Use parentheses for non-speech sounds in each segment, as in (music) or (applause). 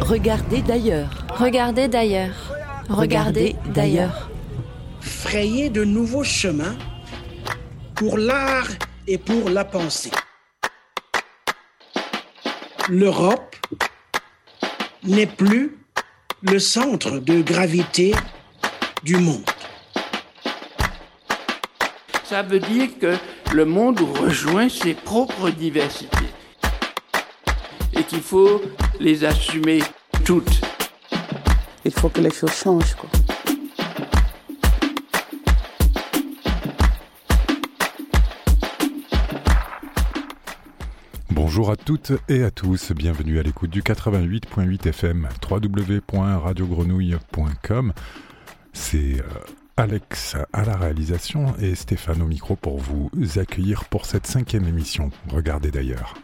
Regardez d'ailleurs. Regardez d'ailleurs. Regardez d'ailleurs. Frayer de nouveaux chemins pour l'art et pour la pensée. L'Europe n'est plus le centre de gravité du monde. Ça veut dire que le monde rejoint ses propres diversités et qu'il faut les assumer toutes. Il faut que les choses changent. Quoi. Bonjour à toutes et à tous, bienvenue à l'écoute du 88.8 FM, www.radiogrenouille.com. C'est euh, Alex à la réalisation et Stéphane au micro pour vous accueillir pour cette cinquième émission. Regardez d'ailleurs.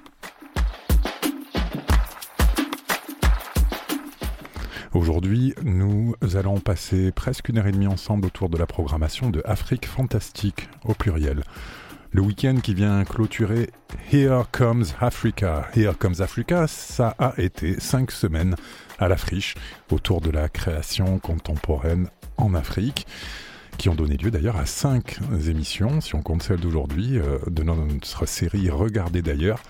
Aujourd'hui, nous allons passer presque une heure et demie ensemble autour de la programmation de Afrique Fantastique au pluriel. Le week-end qui vient clôturer Here Comes Africa. Here Comes Africa, ça a été cinq semaines à la friche autour de la création contemporaine en Afrique qui ont donné lieu d'ailleurs à cinq émissions, si on compte celle d'aujourd'hui, euh, de notre série Regardez d'ailleurs,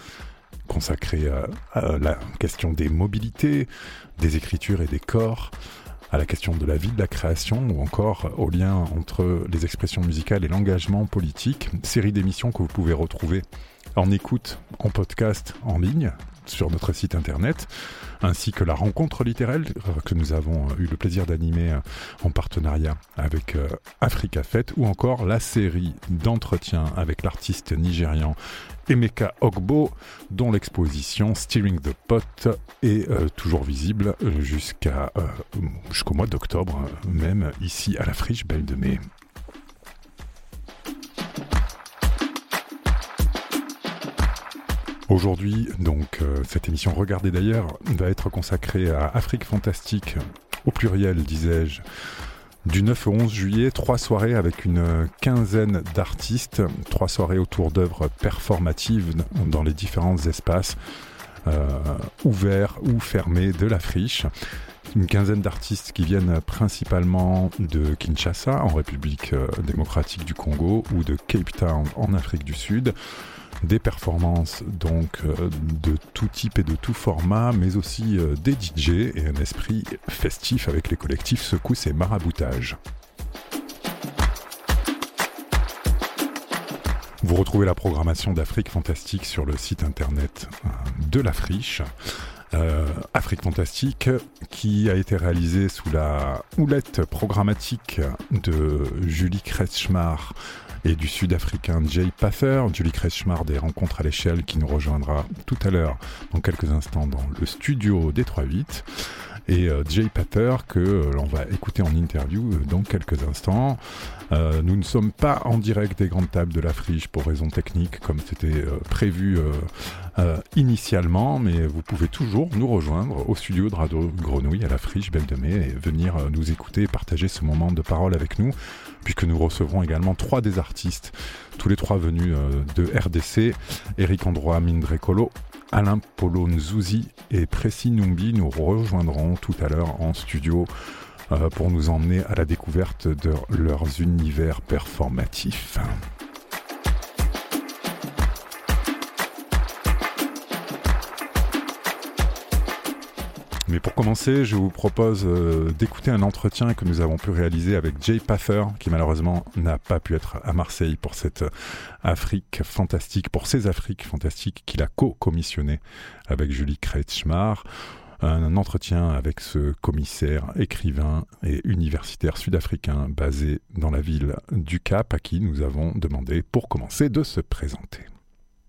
consacrée à la question des mobilités, des écritures et des corps, à la question de la vie de la création ou encore au lien entre les expressions musicales et l'engagement politique. Série d'émissions que vous pouvez retrouver en écoute, en podcast, en ligne sur notre site internet, ainsi que la rencontre littéraire que nous avons eu le plaisir d'animer en partenariat avec euh, Africa Fête, ou encore la série d'entretiens avec l'artiste nigérian Emeka Ogbo, dont l'exposition Steering the Pot est euh, toujours visible euh, jusqu'au mois d'octobre, même ici à la Friche Belle de Mai. Aujourd'hui, donc, euh, cette émission Regardez d'ailleurs va être consacrée à Afrique fantastique, au pluriel, disais-je. Du 9 au 11 juillet, trois soirées avec une quinzaine d'artistes, trois soirées autour d'œuvres performatives dans les différents espaces euh, ouverts ou fermés de la friche une quinzaine d'artistes qui viennent principalement de Kinshasa, en République euh, démocratique du Congo, ou de Cape Town, en Afrique du Sud des performances donc euh, de tout type et de tout format, mais aussi euh, des DJ et un esprit festif avec les collectifs Secousse et Maraboutage. Vous retrouvez la programmation d'Afrique Fantastique sur le site internet euh, de la Friche. Afrique Fantastique, qui a été réalisé sous la houlette programmatique de Julie Kretschmar, et du sud-africain Jay Pather, Julie Kretschmar des Rencontres à l'échelle qui nous rejoindra tout à l'heure dans quelques instants dans le studio des 3-8 et euh, Jay Pater que euh, l'on va écouter en interview euh, dans quelques instants. nous ne sommes pas en direct des grandes tables de la friche pour raisons techniques comme c'était prévu initialement, mais vous pouvez toujours nous rejoindre au studio de Radio Grenouille à la friche Belle de Mai et venir nous écouter et partager ce moment de parole avec nous puisque nous recevrons également trois des artistes, tous les trois venus de RDC, Eric Androa Mindrecolo, Alain Polo Nzouzi et Précis Numbi nous rejoindront tout à l'heure en studio euh, pour nous emmener à la découverte de leurs univers performatifs. Mais pour commencer, je vous propose euh, d'écouter un entretien que nous avons pu réaliser avec Jay Pather, qui malheureusement n'a pas pu être à Marseille pour cette Afrique fantastique, pour ces Afriques fantastiques qu'il a co-commissionné avec Julie Kretschmar. Un entretien avec ce commissaire, écrivain et universitaire sud-africain basé dans la ville du Cap, à qui nous avons demandé, pour commencer, de se présenter.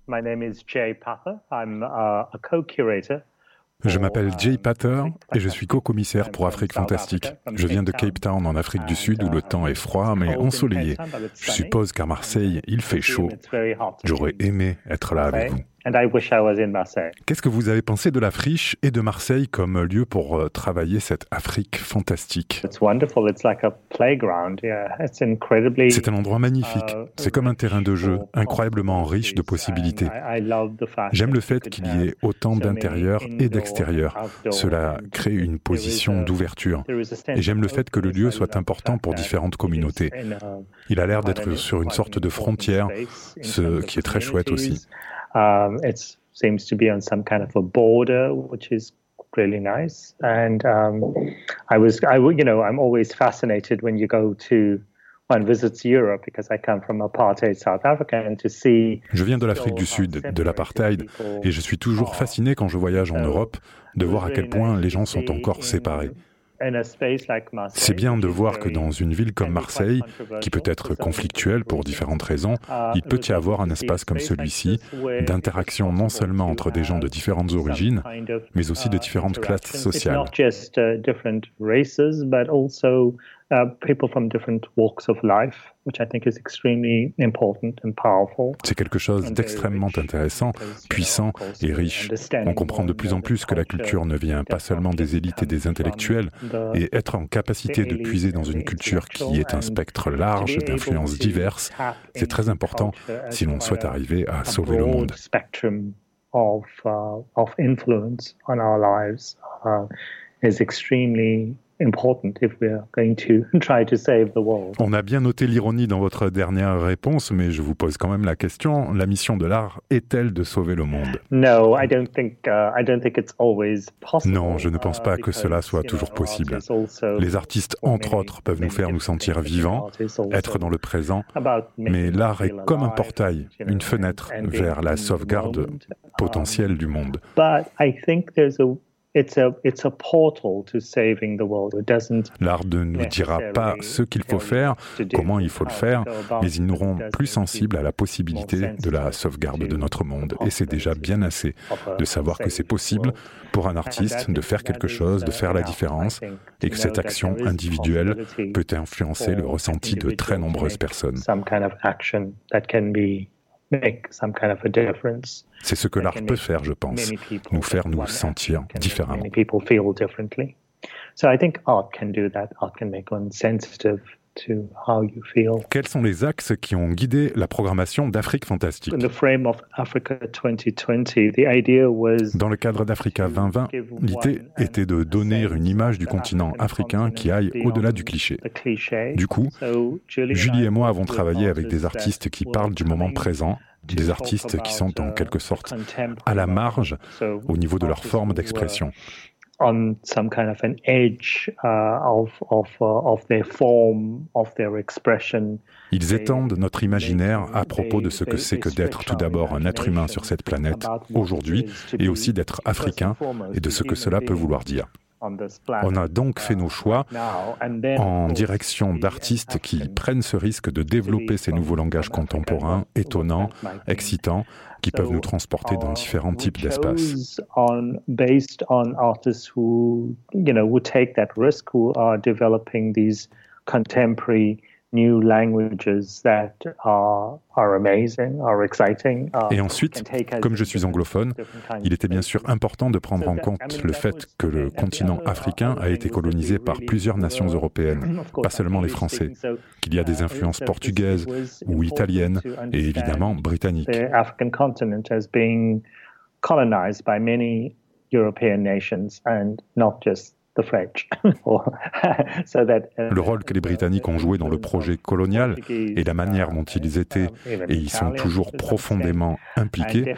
My name is Jay Pather. I'm uh, a co-curator je m'appelle Jay Pater et je suis co-commissaire pour Afrique Fantastique. Je viens de Cape Town en Afrique du Sud où le temps est froid mais ensoleillé. Je suppose qu'à Marseille, il fait chaud. J'aurais aimé être là avec vous. Qu'est-ce que vous avez pensé de la friche et de Marseille comme lieu pour euh, travailler cette Afrique fantastique? C'est un endroit magnifique. Uh, C'est comme un terrain de jeu, incroyablement riche de possibilités. J'aime le fait qu'il y ait autant d'intérieur et d'extérieur. Cela crée une position d'ouverture. Et j'aime le fait que le lieu soit important pour différentes communautés. Il a l'air d'être sur une sorte de frontière, ce qui est très chouette aussi. Um, it seems to be on some kind of a border, which is really nice. And um, I was, I, you know, I'm always fascinated when you go to one visits Europe because I come from apartheid South Africa and to see. Je viens de l'Afrique du Sud, de l'apartheid, et je suis toujours fasciné quand je voyage en Europe de voir à quel point les gens sont encore séparés. C'est bien de voir que dans une ville comme Marseille, qui peut être conflictuelle pour différentes raisons, il peut y avoir un espace comme celui-ci, d'interaction non seulement entre des gens de différentes origines, mais aussi de différentes classes sociales. Uh, people from different walks of life, which I think is extremely important and powerful. C'est quelque chose d'extrêmement intéressant, puissant et riche. On comprend de plus en plus que la culture ne vient pas seulement des élites et des intellectuels, et être en capacité de puiser dans une culture qui est un spectre large d'influences diverses, c'est très important si l'on souhaite arriver à sauver le monde. Of, uh, of influence on our lives uh, is extremely on a bien noté l'ironie dans votre dernière réponse, mais je vous pose quand même la question la mission de l'art est-elle de sauver le monde? Non, je ne pense pas que cela soit toujours possible. Les artistes, entre autres, peuvent nous faire nous sentir vivants, être dans le présent, mais l'art est comme un portail, une fenêtre vers la sauvegarde potentielle du monde. L'art ne nous dira pas ce qu'il faut faire, comment il faut le faire, mais ils nous rend plus sensibles à la possibilité de la sauvegarde de notre monde. Et c'est déjà bien assez de savoir que c'est possible pour un artiste de faire quelque chose, de faire la différence, et que cette action individuelle peut influencer le ressenti de très nombreuses personnes. C'est ce que l'art peut faire, je pense, nous faire nous sentir différemment. Quels sont les axes qui ont guidé la programmation d'Afrique Fantastique? Dans le cadre d'Africa 2020, l'idée était de donner une image du continent africain qui aille au-delà du cliché. Du coup, Julie et moi avons travaillé avec des artistes qui parlent du moment présent, des artistes qui sont en quelque sorte à la marge au niveau de leur forme d'expression. On some kind of an edge uh, of, of, uh, of their form, of their expression. Ils étendent notre imaginaire à propos de ce que c'est que d'être tout d'abord un être humain sur cette planète aujourd'hui et aussi d'être africain et de ce que cela peut vouloir dire. On a donc fait nos choix en direction d'artistes qui prennent ce risque de développer ces nouveaux langages contemporains, étonnants, excitants, qui peuvent nous transporter dans différents types d'espaces. Et ensuite, comme je suis anglophone, il était bien sûr important de prendre en compte le fait que le continent africain a été colonisé par plusieurs nations européennes, (laughs) pas seulement les Français, qu'il y a des influences portugaises ou italiennes et évidemment britanniques. European nations and not just (laughs) (laughs) le rôle que les Britanniques ont joué dans le projet colonial et la manière dont ils étaient et ils sont toujours profondément impliqués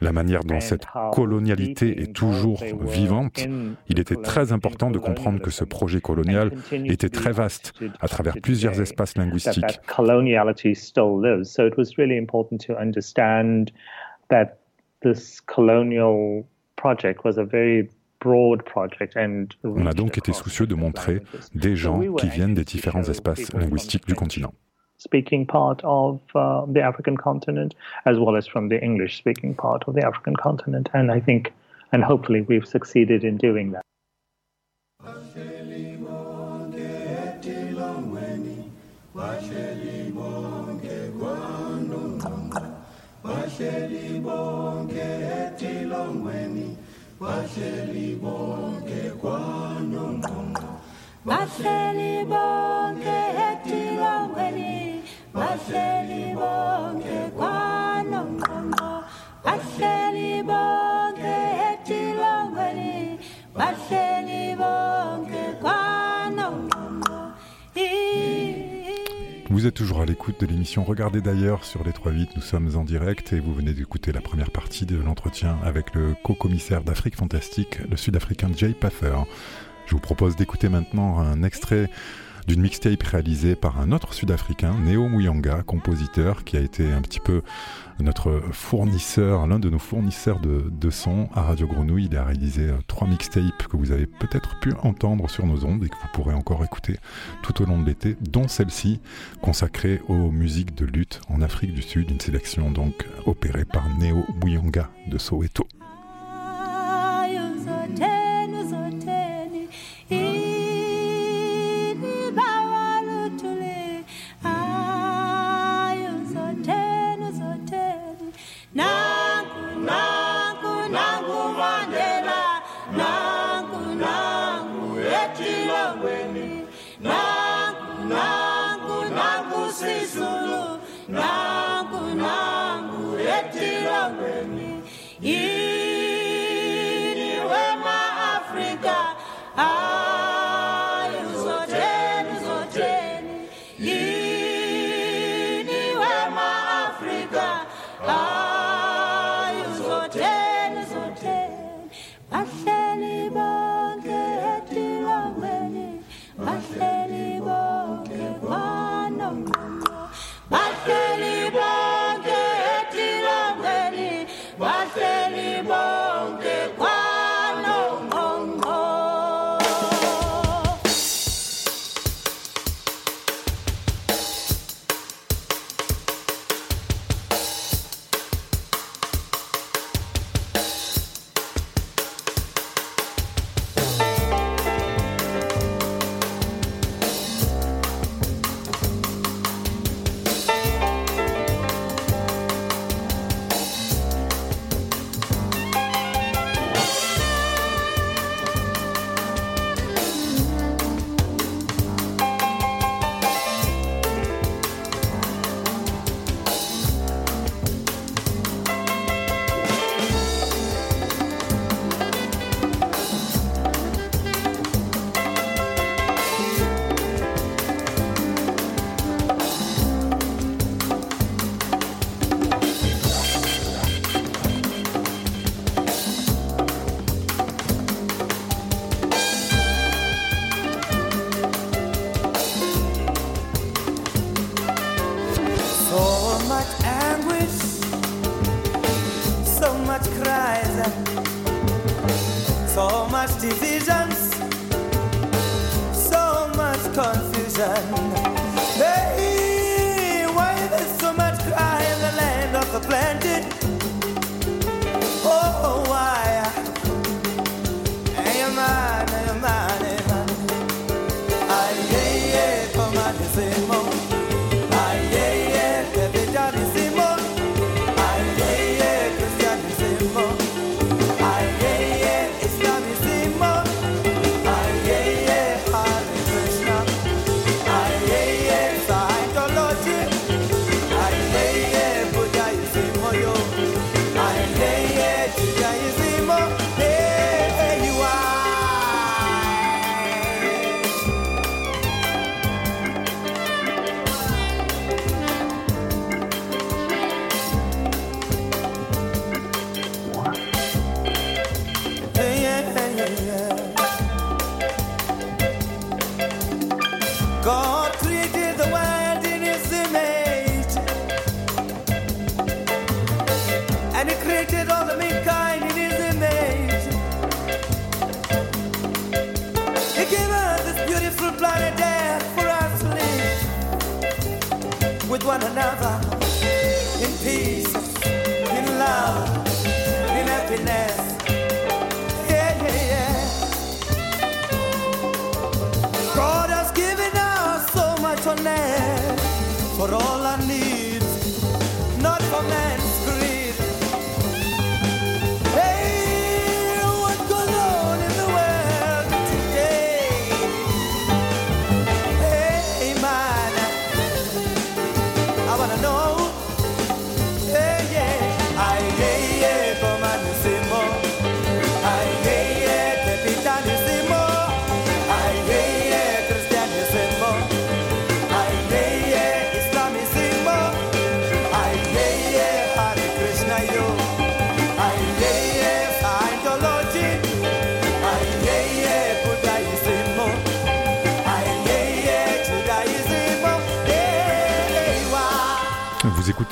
la manière dont cette colonialité est toujours vivante, il était très important de comprendre que ce projet colonial était très vaste à travers plusieurs espaces linguistiques. On a donc été soucieux de montrer des gens qui viennent des différents espaces linguistiques du continent. Speaking part of uh, the African continent, as well as from the English speaking part of the African continent. And I think, and hopefully, we've succeeded in doing that. bahleli bonke bahleli bonke Vous êtes toujours à l'écoute de l'émission Regardez d'ailleurs sur les 3-8, nous sommes en direct et vous venez d'écouter la première partie de l'entretien avec le co-commissaire d'Afrique Fantastique, le sud-africain Jay Paffer. Je vous propose d'écouter maintenant un extrait d'une mixtape réalisée par un autre Sud-Africain, Neo Muyanga, compositeur, qui a été un petit peu notre fournisseur, l'un de nos fournisseurs de, de son à Radio Grenouille. Il a réalisé euh, trois mixtapes que vous avez peut-être pu entendre sur nos ondes et que vous pourrez encore écouter tout au long de l'été, dont celle-ci consacrée aux musiques de lutte en Afrique du Sud, une sélection donc opérée par Neo Muyanga de Soweto.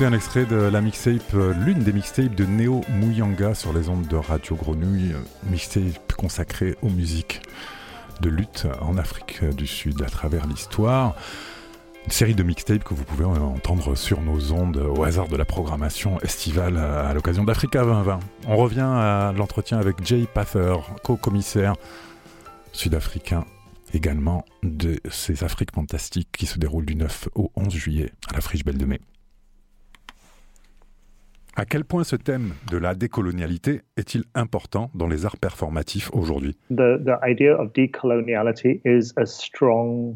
Un extrait de la mixtape, euh, l'une des mixtapes de Neo Muyanga sur les ondes de Radio Grenouille, euh, mixtape consacrée aux musiques de lutte en Afrique du Sud à travers l'histoire. Une série de mixtapes que vous pouvez entendre sur nos ondes au hasard de la programmation estivale à l'occasion d'Africa 2020. On revient à l'entretien avec Jay Pather, co-commissaire sud-africain également de ces Afriques fantastiques qui se déroulent du 9 au 11 juillet à la Friche Belle de Mai. À quel point ce thème de la décolonialité est-il important dans les arts performatifs aujourd'hui? The the idea of decoloniality is a strong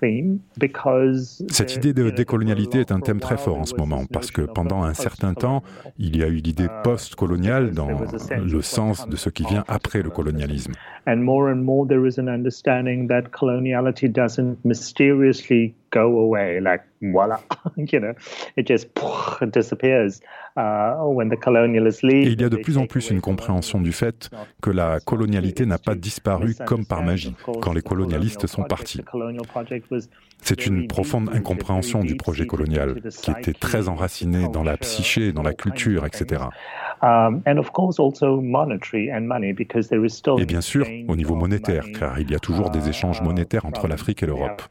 theme because Cette idée de décolonialité est un thème très fort en ce moment parce que pendant un certain temps, il y a eu l'idée Uh, post-coloniale dans le sens de ce qui vient après le colonialism. colonialisme. And more and more, there is an understanding that coloniality doesn't mysteriously go away, like voila, (laughs) you know, it just (laughs) disappears when the colonialists leave. Et il y a de plus en plus une compréhension du fait que la colonialité n'a pas disparu comme par magie quand les the colonial colonialistes sont project. partis. C'est une profonde incompréhension du projet colonial qui était très enraciné dans la psyché, dans la culture, etc. Um, and of course also monetary and money because there is still Et bien sûr, au niveau monétaire, car il y a toujours des échanges uh, monétaires entre l'Afrique et l'Europe.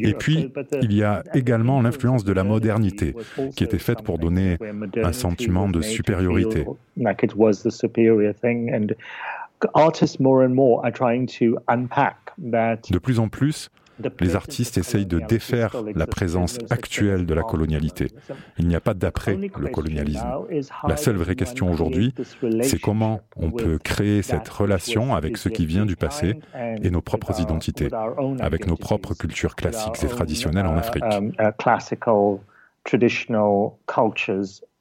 Et puis, the- il y a également influence l'influence de la modernité, qui était faite pour donner un sentiment de supériorité. De plus en plus, les artistes essayent de défaire la présence actuelle de la colonialité. Il n'y a pas d'après le colonialisme. La seule vraie question aujourd'hui, c'est comment on peut créer cette relation avec ce qui vient du passé et nos propres identités, avec nos propres cultures classiques et traditionnelles en uh, Afrique.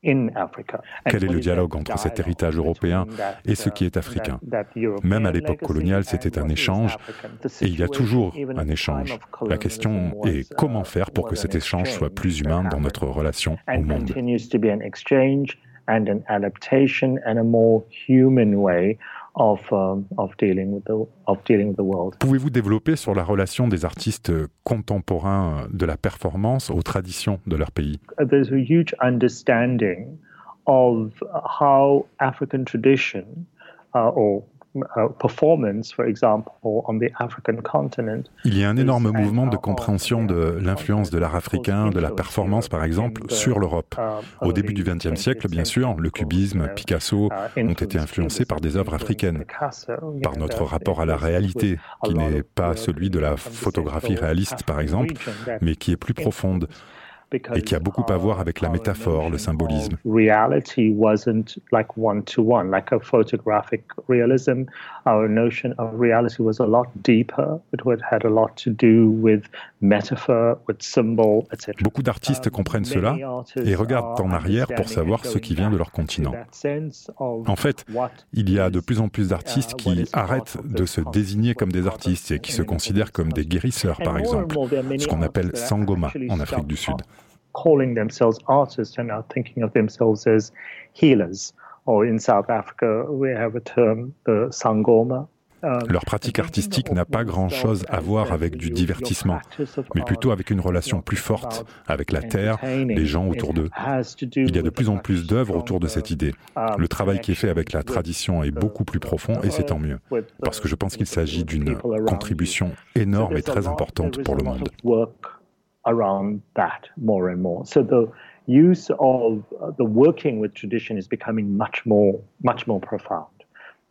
Uh, Quel est le dialogue entre cet héritage européen that, et ce qui est uh, africain Même à l'époque coloniale, c'était un échange, Et il y a toujours un échange. La question est was, comment uh, faire pour que cet an échange soit plus humain dans notre relation au monde. continues to be an exchange and an adaptation and a more human way of um, of dealing with the of dealing with the world. Pouvez-vous développer sur la relation des artistes contemporains de la performance aux traditions de leur pays? There's a huge understanding of how African tradition uh, or uh. Il y a un énorme mouvement de compréhension de l'influence de l'art africain, de la performance par exemple, sur l'Europe. Au début du XXe siècle, bien sûr, le cubisme, Picasso ont été influencés par des œuvres africaines, par notre rapport à la réalité, qui n'est pas celui de la photographie réaliste par exemple, mais qui est plus profonde et qui a beaucoup à voir avec la métaphore, le symbolisme. Beaucoup d'artistes comprennent cela et regardent en arrière pour savoir ce qui vient de leur continent. En fait, il y a de plus en plus d'artistes qui arrêtent de se désigner comme des artistes et qui se considèrent comme des guérisseurs, par exemple, ce qu'on appelle sangoma en Afrique du Sud. sangoma. Um, Leur pratique artistique n'a pas grand-chose à voir avec du divertissement, mais plutôt avec une relation plus forte avec la terre, les gens autour d'eux. Il y a de plus en plus d'œuvres autour de cette idée. Le travail qui est fait avec la tradition est beaucoup plus profond et c'est tant mieux, parce que je pense qu'il s'agit d'une contribution énorme et très importante pour le monde. use of the working with tradition is becoming much more, much more profound,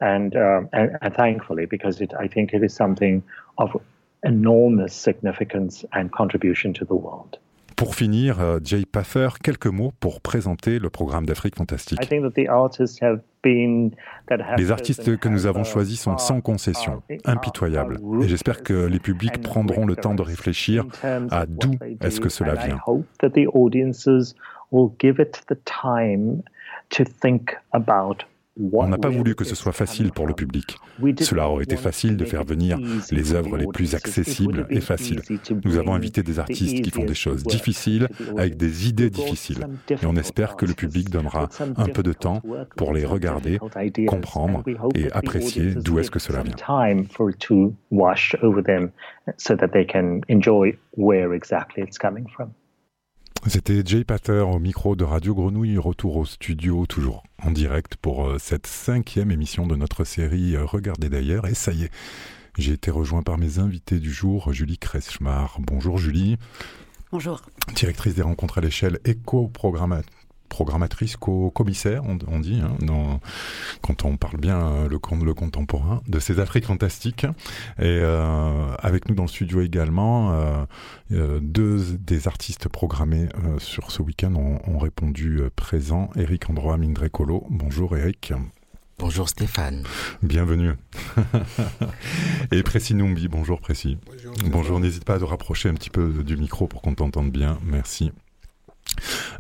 and um, and, and thankfully because it, I think it is something of enormous significance and contribution to the world. Pour finir, euh, Jay Paffer, quelques mots pour présenter le programme d'Afrique Fantastique. I think that the artists have been that have Les artistes que nous avons choisis sont sans concession, impitoyables, et j'espère que les publics prendront le temps de réfléchir à d'où est-ce que cela vient. I hope that the audiences will give it the time to think about On n'a pas voulu que ce soit facile pour le public. Cela aurait été facile de faire venir les œuvres les plus accessibles et faciles. Nous avons invité des artistes qui font des choses difficiles avec des idées difficiles. Et on espère que le public donnera un peu de temps pour les regarder, comprendre et apprécier d'où est-ce que cela vient. time for it to wash over them so that they can enjoy where exactly it's coming from. C'était Jay Pater au micro de Radio Grenouille, retour au studio, toujours en direct pour euh, cette cinquième émission de notre série euh, Regardez d'ailleurs. Et ça y est, j'ai été rejoint par mes invités du jour, Julie Kretschmar. Bonjour Julie. Bonjour. Directrice des rencontres à l'échelle et co-programmatrice programmatrice, co-commissaire, on, on, dit, hein, dans, quand on parle bien euh, le, le contemporain, de ces Afriques fantastiques. Et euh, avec nous dans le studio également, euh, deux des artistes programmés euh, sur ce week-end ont, ont répondu présent. Eric Androa Mindrecolo. Bonjour Eric. Bonjour Stéphane. Bienvenue. (laughs) Et Précis Numbi, bonjour Précis. Bonjour, bonjour n'hésite pas à te rapprocher un petit peu du micro pour qu'on t'entende bien. Merci.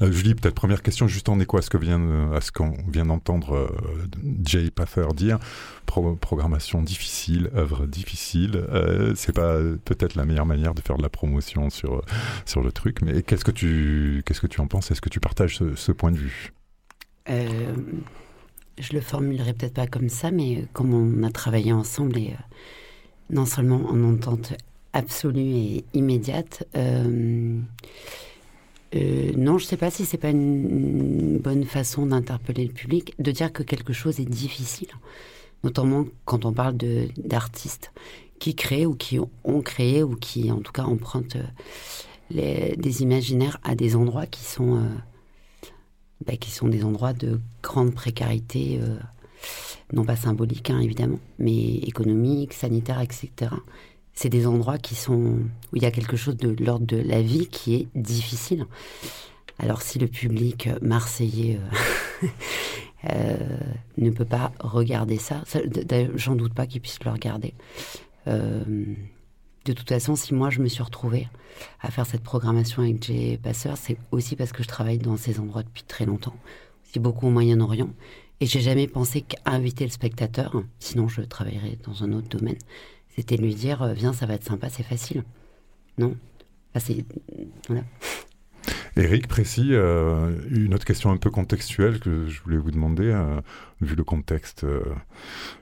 Euh, Julie, peut-être première question, juste en écho à ce que vient, à ce qu'on vient d'entendre euh, Jay Paffer dire. Pro programmation difficile, œuvre difficile. Euh, c'est pas peut-être la meilleure manière de faire de la promotion sur sur le truc, mais qu'est-ce que tu que tu en penses? Est-ce que tu partages ce, ce point de vue? Euh, Je le formulerai peut-être pas comme ça, mais comme on a travaillé ensemble et non seulement en entente absolue et immédiate. Euh, euh, non, je ne sais pas si c'est pas une, bonne façon d'interpeller le public, de dire que quelque chose est difficile, notamment quand on parle d'artistes qui créent ou qui ont créé ou qui, en tout cas, empruntent les, des imaginaires à des endroits qui sont, euh, bah, qui sont des endroits de grande précarité, euh, non pas symbolique, hein, évidemment, mais économique, sanitaire, etc c'est des endroits qui sont où il y a quelque chose de l'ordre de la vie qui est difficile. Alors si le public marseillais euh, (laughs) euh, ne peut pas regarder ça, j'en doute pas qu'il puisse le regarder. Euh, de toute façon, si moi je me suis retrouvée à faire cette programmation avec Jay Passeur, c'est aussi parce que je travaille dans ces endroits depuis très longtemps, aussi beaucoup au Moyen-Orient, et j'ai jamais pensé qu'inviter le spectateur, sinon je travaillerais dans un autre domaine, c'était de lui dire euh, viens ça va être sympa c'est facile. Non. Eric, précis, euh, une autre question un peu contextuelle que je voulais vous demander, euh, vu le contexte, euh,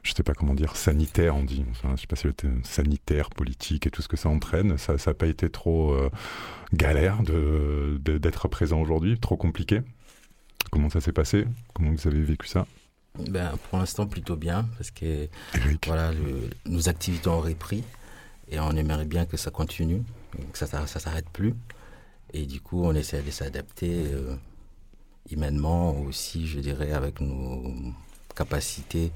je ne sais pas comment dire, sanitaire, on dit, je ne sais pas si le terme sanitaire, politique et tout ce que ça entraîne, ça n'a pas été trop galère de, d'être présent aujourd'hui, trop compliqué. Comment ça s'est passé? Comment vous avez vécu ça? Ben, Pour l'instant, plutôt bien, parce que voilà, le, nos activités ont repris et on aimerait bien que ça continue, que ça ne s'arrête plus. Et du coup, on essaie de s'adapter euh, humainement aussi, je dirais, avec nos capacités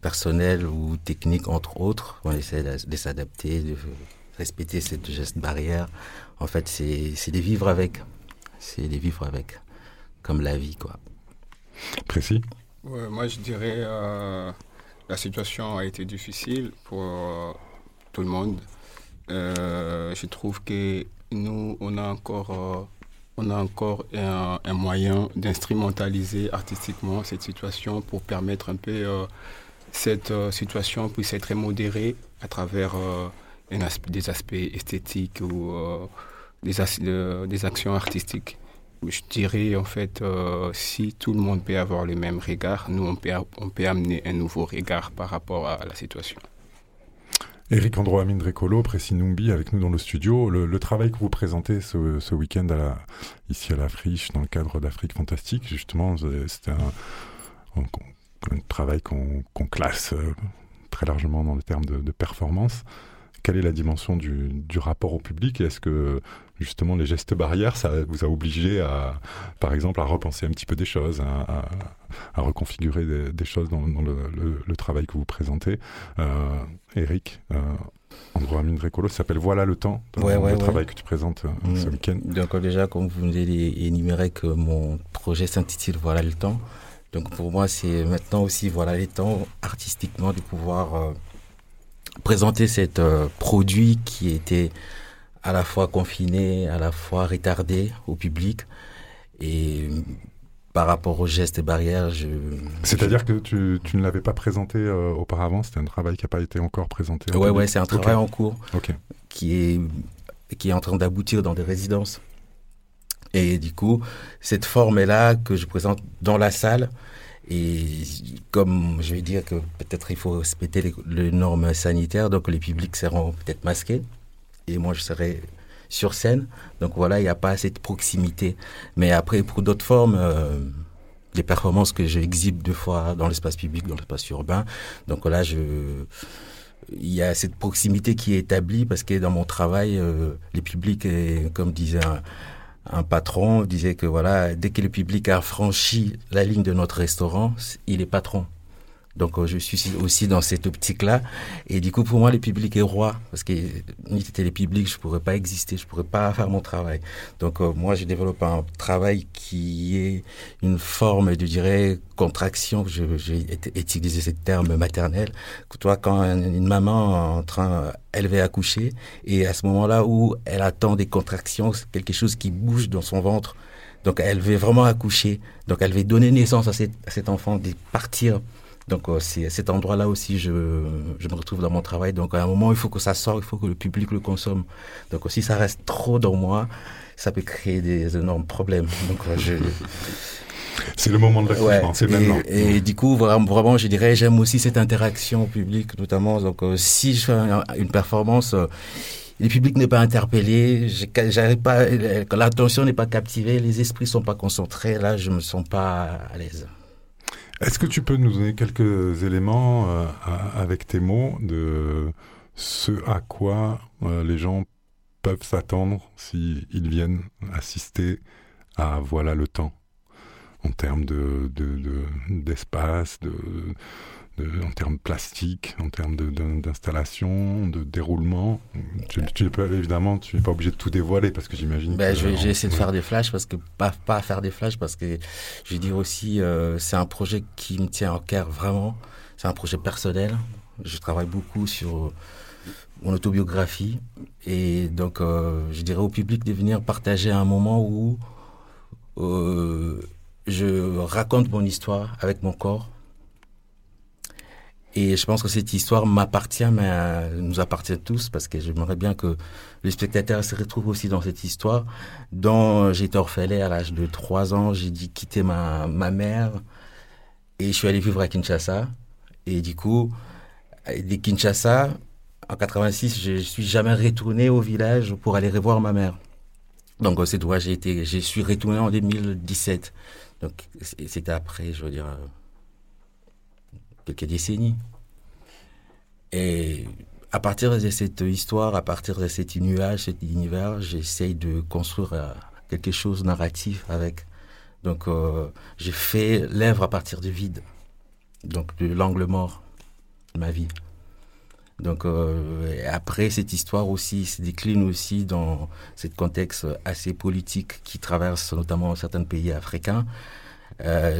personnelles ou techniques, entre autres. On essaie de, s'adapter, de respecter cette geste barrière. En fait, c'est de vivre avec. C'est de vivre avec, comme la vie, quoi. Précis Moi, je dirais euh, la situation a été difficile pour euh, tout le monde. Euh, je trouve que nous, on a encore, euh, on a encore un, moyen d'instrumentaliser artistiquement cette situation pour permettre un peu cette situation puisse être modérée à travers des aspects esthétiques ou des, as, des actions artistiques je dirais en fait, euh, si tout le monde peut avoir le même regard, nous on peut, amener un nouveau regard par rapport à la situation. Eric Andro Amindrecolo, Précis Numbi, avec nous dans le studio. Le, travail que vous présentez ce, week-end ici à la Friche, dans le cadre d'Afrique Fantastique, justement, c'était un, travail qu'on qu classe euh, très largement dans le terme de, de performance quelle est la dimension du, du rapport au public? Est-ce que justement les gestes barrières, ça vous a obligé à, par exemple, à repenser un petit peu des choses, à, à, à reconfigurer des, des, choses dans, dans le, le, le, travail que vous présentez euh, Eric, euh, Andro Amin Recolo s'appelle Voilà le temps, Ouais, ouais, le ouais. travail que tu présentes euh, ce Mm. week-end. Donc euh, déjà, comme vous nous avez énuméré que mon projet s'intitule Voilà le temps. Donc pour moi, c'est maintenant aussi Voilà le temps artistiquement de pouvoir euh, présenter cet euh, produit qui était à la fois confiné, à la fois retardé au public. Et par rapport aux gestes et barrières, je... C'est-à-dire que tu, tu ne l'avais pas présenté euh, auparavant, c'était un travail qui n'a pas été encore présenté. en Ouais, c'est un travail en cours qui est, qui est en train d'aboutir dans des résidences. Et du coup, cette forme est là que je présente dans la salle. Et comme je vais dire que peut-être il faut respecter les, les normes sanitaires, donc les publics seront peut-être masqués. Et moi, je serai sur scène. Donc voilà, il n'y a pas cette proximité. Mais après, pour d'autres formes, euh, les performances que j'exhibe deux fois dans l'espace public, dans l'espace urbain, donc là, il y a cette proximité qui est établie parce que dans mon travail, euh, les publics, comme disait un, un patron, disait que voilà, dès que le public a franchi la ligne de notre restaurant, il est patron. Donc euh, je suis aussi dans cette optique-là. Et du coup, pour moi, le public est roi. Parce que ni c'était le public, je pourrais pas exister, je pourrais pas faire mon travail. Donc euh, moi, je développe un travail qui est une forme, je dirais, contraction. J'ai utilisé ce terme maternel. Toi, quand une maman en train, elle va accoucher, et à ce moment-là où elle attend des contractions, quelque chose qui bouge dans son ventre. Donc elle veut vraiment accoucher. Donc elle veut donner naissance à, cet- à cet enfant, de partir. Donc euh, c'est cet endroit-là aussi je, je me retrouve dans mon travail. Donc à un moment il faut que ça sorte, il faut que le public le consomme. Donc si ça reste trop dans moi, ça peut créer des énormes problèmes. Donc euh, je (laughs) C'est le moment de Ouais, c'est et, maintenant. et du coup, vraiment, vraiment, je dirais, j'aime aussi cette interaction au public, notamment. Donc, euh, si je fais un- une performance, le public n'est pas interpellé, j'arrive pas, l'attention n'est pas captivée, les esprits sont pas concentrés, là, je me sens pas à l'aise. Est-ce que tu peux nous donner quelques éléments euh, avec tes mots de ce à quoi euh, les gens peuvent s'attendre s'ils viennent assister à Voilà le temps en termes de, de- de- d'espace, de, de- en termes plastiques, en termes de- de- d'installation, de déroulement. Tu, tu peux évidemment, tu n'es pas obligé de tout dévoiler parce que j'imagine. Ben, vais, j'ai essayé de faire des flashs parce que pas pas faire des flashs parce que je dire aussi euh, c'est un projet qui me tient en cœur vraiment. C'est un projet personnel. Je travaille beaucoup sur mon autobiographie et donc euh, je dirais au public de venir partager un moment où euh, je raconte mon histoire avec mon corps. Et je pense que cette histoire m'appartient, mais euh, nous appartient tous, parce que j'aimerais bien que les spectateurs se retrouvent aussi dans cette histoire, dont j'ai été orphelin à l'âge de 3 ans, j'ai dû quitter ma, ma mère, et je suis allé vivre à Kinshasa. Et du coup, de Kinshasa, en 86, je suis jamais retourné au village pour aller revoir ma mère. Donc cette fois, j'ai été, je suis retourné en 2017. Donc c'était après, je veux dire, euh, quelques décennies. Et à partir de cette histoire, à partir de cet nuage, cet univers, j'essaye de construire euh, quelque chose de narratif avec. Donc euh, j'ai fait l'œuvre à partir du vide, donc de l'angle mort de ma vie. Donc euh, après cette histoire aussi se décline aussi dans ce contexte assez politique qui traverse notamment certains pays africains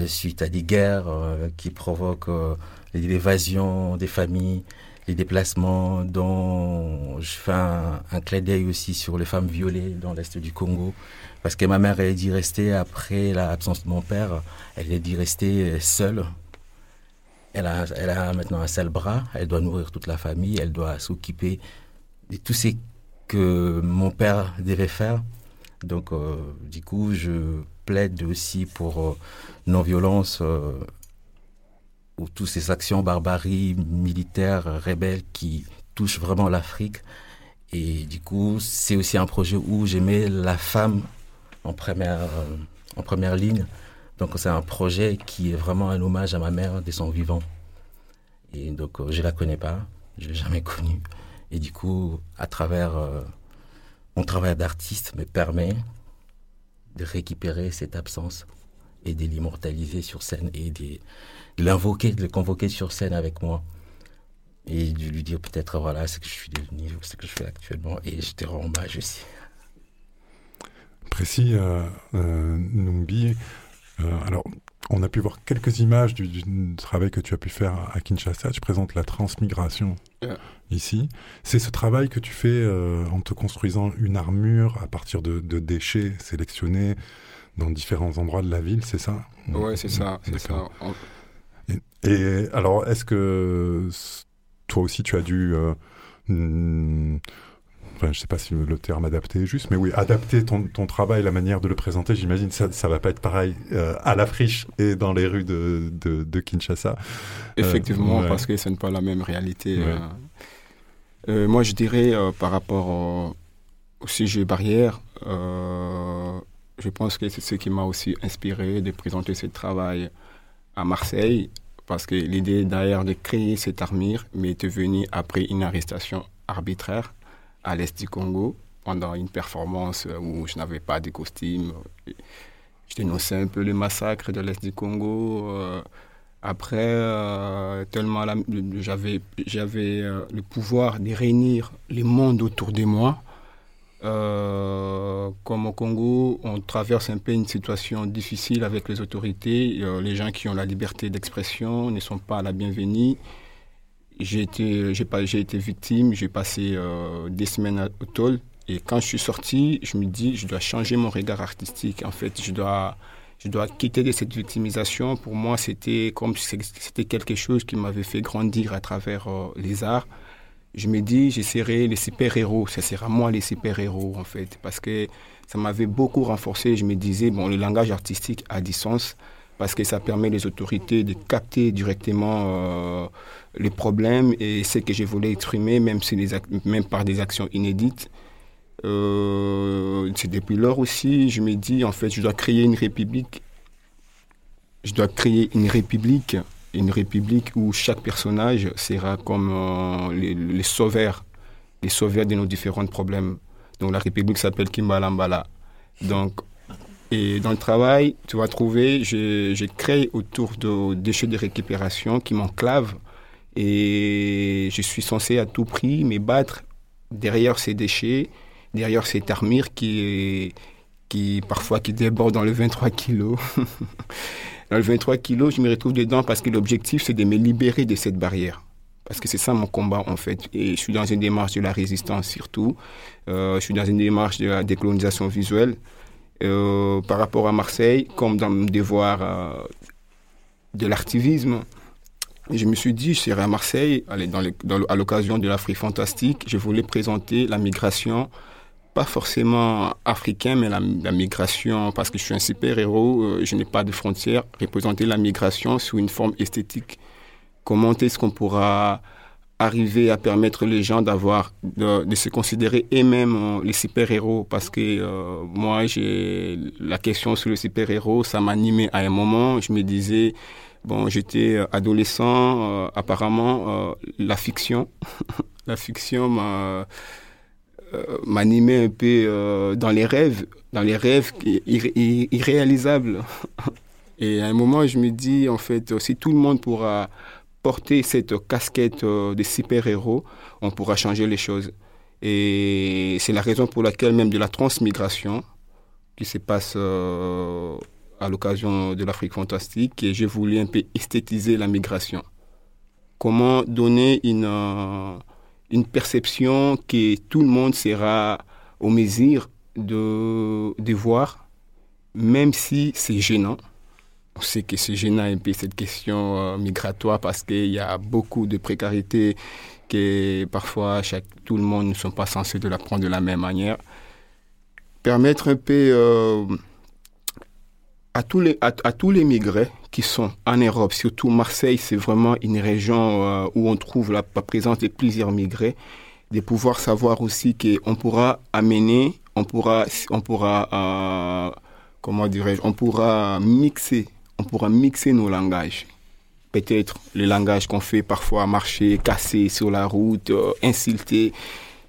suite à des guerres euh, qui provoquent euh, l'évasion des familles, les déplacements, dont je fais un, un d'œil aussi sur les femmes violées dans l'est du Congo, parce que ma mère elle a dit rester après l'absence de mon père, elle a dit rester seule. Elle a, elle a maintenant un seul bras, elle doit nourrir toute la famille, elle doit s'occuper de tout ce que mon père devait faire. Donc, euh, du coup, je plaide aussi pour euh, non-violence euh, ou toutes ces actions barbarie militaires, rebelles qui touchent vraiment l'Afrique. Et du coup, c'est aussi un projet où j'ai mis la femme en première, euh, en première ligne. Donc, c'est un projet qui est vraiment un hommage à ma mère de son vivant. Et donc, euh, je la connais pas, je l'ai jamais connue. Et du coup, à travers mon travail d'artiste, me permet de récupérer cette absence et de l'immortaliser sur scène et de, de l'invoquer, de le convoquer sur scène avec moi. et de lui dire peut-être voilà ce que je suis devenu, ce que je fais actuellement et je te rends hommage aussi. Précis, euh, euh, Numbi, euh, alors on a pu voir quelques images du, du, travail que tu as pu faire à Kinshasa. Tu présentes la transmigration Yeah. Ici. C'est ce travail que tu fais euh, en te construisant une armure à partir de, de déchets sélectionnés dans différents endroits de la ville, c'est ça? Ouais, c'est ça, c'est Et, et alors, est-ce que toi aussi tu as dû. euh, hmm, Enfin, je sais pas si le terme adapté est juste, mais oui, adapter ton, ton travail, la manière de le présenter, j'imagine ça ça va pas être pareil euh, à la friche et dans les rues de, de, de Kinshasa. Effectivement, Euh, ouais. parce que ce n'est pas la même réalité. Ouais. euh. Euh, moi, je dirais, euh, par rapport au, sujet barrière, euh, je pense que c'est ce qui m'a aussi inspiré de présenter ce travail à Marseille, parce que l'idée derrière de créer cette armure m'est venue après une arrestation arbitraire à l'est du Congo, pendant une performance où je n'avais pas de costume. Je dénonçais un peu le massacre de l'est du Congo. Après, euh, tellement j'avais euh, le pouvoir de réunir les mondes autour de moi. Euh, comme au Congo, on traverse un peu une situation difficile avec les autorités. Les gens qui ont la liberté d'expression ne sont pas la bienvenue. J'ai été, j'ai été victime. J'ai passé des semaines au tôle. Et quand je suis sorti, je me dis, je dois changer mon regard artistique. En fait, je dois, je dois quitter de cette victimisation. Pour moi, c'était comme si c'était quelque chose qui m'avait fait grandir à travers euh, les arts. Je me dis, j'essaierai les super-héros. Ça sera moi les super-héros, en fait. Parce que ça m'avait beaucoup renforcé. Je me disais, bon, le langage artistique a du sens. Parce que ça permet les autorités de capter directement euh, les problèmes et ce que je voulais exprimer, même par des actions inédites. Euh, c'est depuis lors aussi, je me dis, en fait, je dois créer une république. Je dois créer une république, une république où chaque personnage sera comme euh, les, sauveurs, les sauveurs de nos différents problèmes. Donc la république s'appelle Kimbalambala. Donc, et dans le travail, tu vas trouver, j'ai créé autour de déchets de récupération qui m'enclavent et je suis censé à tout prix me battre derrière ces déchets, derrière cette armure qui qui parfois qui déborde dans le 23 kilos. (laughs) dans le 23 kilos, je me retrouve dedans parce que l'objectif c'est de me libérer de cette barrière. Parce que c'est ça mon combat en fait. Et je suis dans une démarche de la résistance surtout. Euh, je suis dans une démarche de la décolonisation visuelle. Euh, par rapport à Marseille, comme dans mon devoir euh, de l'artivisme, je me suis dit, je serai à Marseille, dans à l'occasion de l'Afrique fantastique, je voulais présenter la migration, pas forcément africain, mais la, migration, parce que je suis un super-héros, euh, je n'ai pas de frontières, représenter la migration sous une forme esthétique. Comment est-ce qu'on pourra arriver à permettre les gens d'avoir de, se considérer eux-mêmes euh, les super-héros? Parce que euh, moi j'ai la question sur le super-héros ça m'animait à un moment je me disais bon j'étais adolescent apparemment la fiction (laughs) la fiction m'a euh, m'animait un peu euh, dans les rêves dans les rêves irré- irré- irréalisables (laughs) et à un moment je me dis en fait si tout le monde pourra porter cette casquette euh, de super-héros, on pourra changer les choses. Et c'est la raison pour laquelle même de la transmigration qui se passe à l'occasion de l'Afrique fantastique, et j'ai voulu un peu esthétiser la migration. Comment donner une, une perception que tout le monde sera au mesure de, de voir, même si c'est gênant on sait que c'est gênant un peu cette question euh, migratoire parce qu'il y a beaucoup de précarité que parfois chaque, tout le monde ne sont pas censés de la prendre de la même manière. Permettre un peu euh, à, tous les, à, à, tous les migrés qui sont en Europe, surtout Marseille, c'est vraiment une région euh, où on trouve la, présence de plusieurs migrés, de pouvoir savoir aussi qu'on pourra amener, on pourra, on pourra comment dirais-je, on pourra mixer on pourra mixer nos langages. Peut-être le langage qu'on fait parfois marcher, casser sur la route, euh, insulter,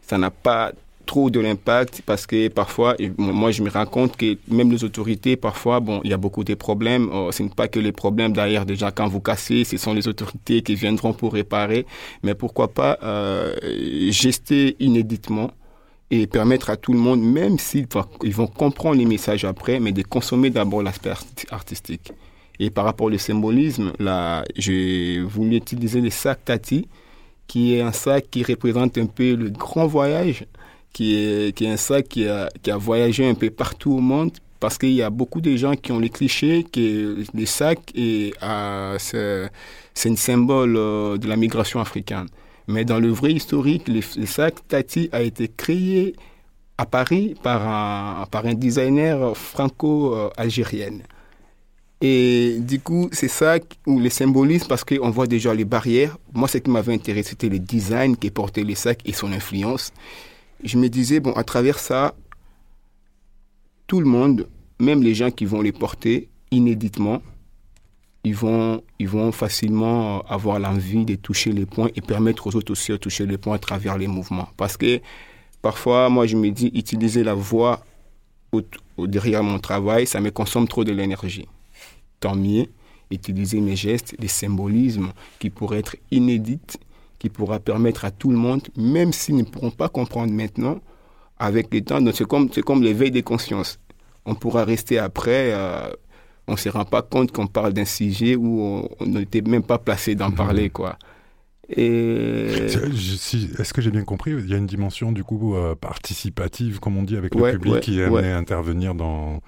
ça n'a pas trop de l'impact parce que parfois, moi je me rends compte que même les autorités, parfois, bon, il y a beaucoup de problèmes. Euh, ce n'est pas que les problèmes derrière déjà quand vous cassez, ce sont les autorités qui viendront pour réparer. Mais pourquoi pas euh, gester inéditement et permettre à tout le monde, même s'ils ils vont comprendre les messages après, mais de consommer d'abord l'aspect artistique. Et par rapport au symbolisme, là, j'ai voulu utiliser les sacs Tati, qui est un sac qui représente un peu le grand voyage, qui est, qui est un sac qui a, qui a voyagé un peu partout au monde, parce qu'il y a beaucoup de gens qui ont les clichés que les sacs, et, euh, c'est un symbole euh, de la migration africaine. Mais dans le vrai historique, le, sac Tati a été créé à Paris par un, par un designer franco-algérien. Et du coup, c'est ça où les symbolismes, parce qu'on voit déjà les barrières. Moi, ce qui m'avait intéressé, c'était le design qui portait les sacs et son influence. Je me disais, bon, à travers ça, tout le monde, même les gens qui vont les porter inéditement, ils vont, ils vont facilement avoir l'envie de toucher les points et permettre aux autres aussi de toucher les points à travers les mouvements. Parce que parfois, moi, je me dis, utiliser la voix derrière mon travail, ça me consomme trop de l'énergie. Tant mieux, utiliser mes gestes, les symbolismes qui pourraient être inédits, qui pourra permettre à tout le monde, même s'ils ne pourront pas comprendre maintenant, avec le temps, c'est comme, comme l'éveil des consciences. On pourra rester après euh, on ne se rend pas compte qu'on parle d'un sujet où on n'était même pas placé d'en mhm. parler, quoi. Et... Est-ce que j'ai bien compris Il y a une dimension du coup euh, participative, comme on dit, avec le public qui est amené à intervenir dans,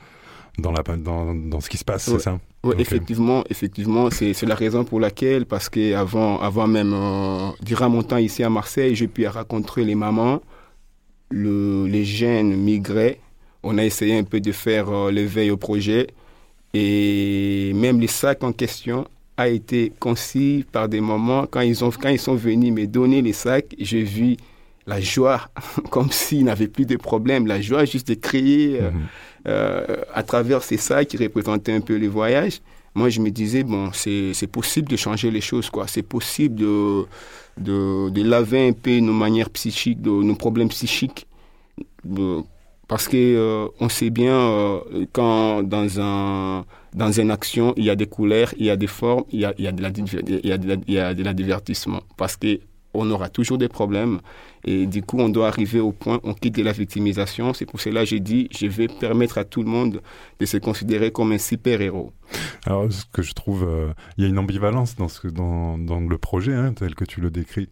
dans, la, dans, dans ce qui se passe, c'est ça? Oui, effectivement, effectivement, c'est la raison pour laquelle, parce qu'avant avant même, euh, durant mon temps ici à Marseille, j'ai pu rencontrer les mamans, le, les jeunes migrés. On a essayé un peu de faire euh, l'éveil au projet. Et même les sacs en question a été conçu par des moments, quand ils, ont, quand ils sont venus me donner les sacs, j'ai vu la joie, (laughs) comme s'ils n'avaient plus de problème, la joie juste de créer euh, mhm. euh, à travers ces sacs qui représentaient un peu les voyages. Moi, je me disais, bon, c'est possible de changer les choses, quoi. C'est possible de, de, de, laver un peu nos manières psychiques, de, nos problèmes psychiques. Parce que euh, on sait bien euh, quand dans un dans une action il y a des couleurs, il y a des formes, il y a, il y a de la il y a de la, il y a de la divertissement. Parce que on aura toujours des problèmes et du coup on doit arriver au point on quitte la victimisation. C'est pour cela que j'ai dit je vais permettre à tout le monde de se considérer comme un super héros. Alors ce que je trouve, euh, il y a une ambivalence dans ce dans, dans le projet hein, tel que tu le décris.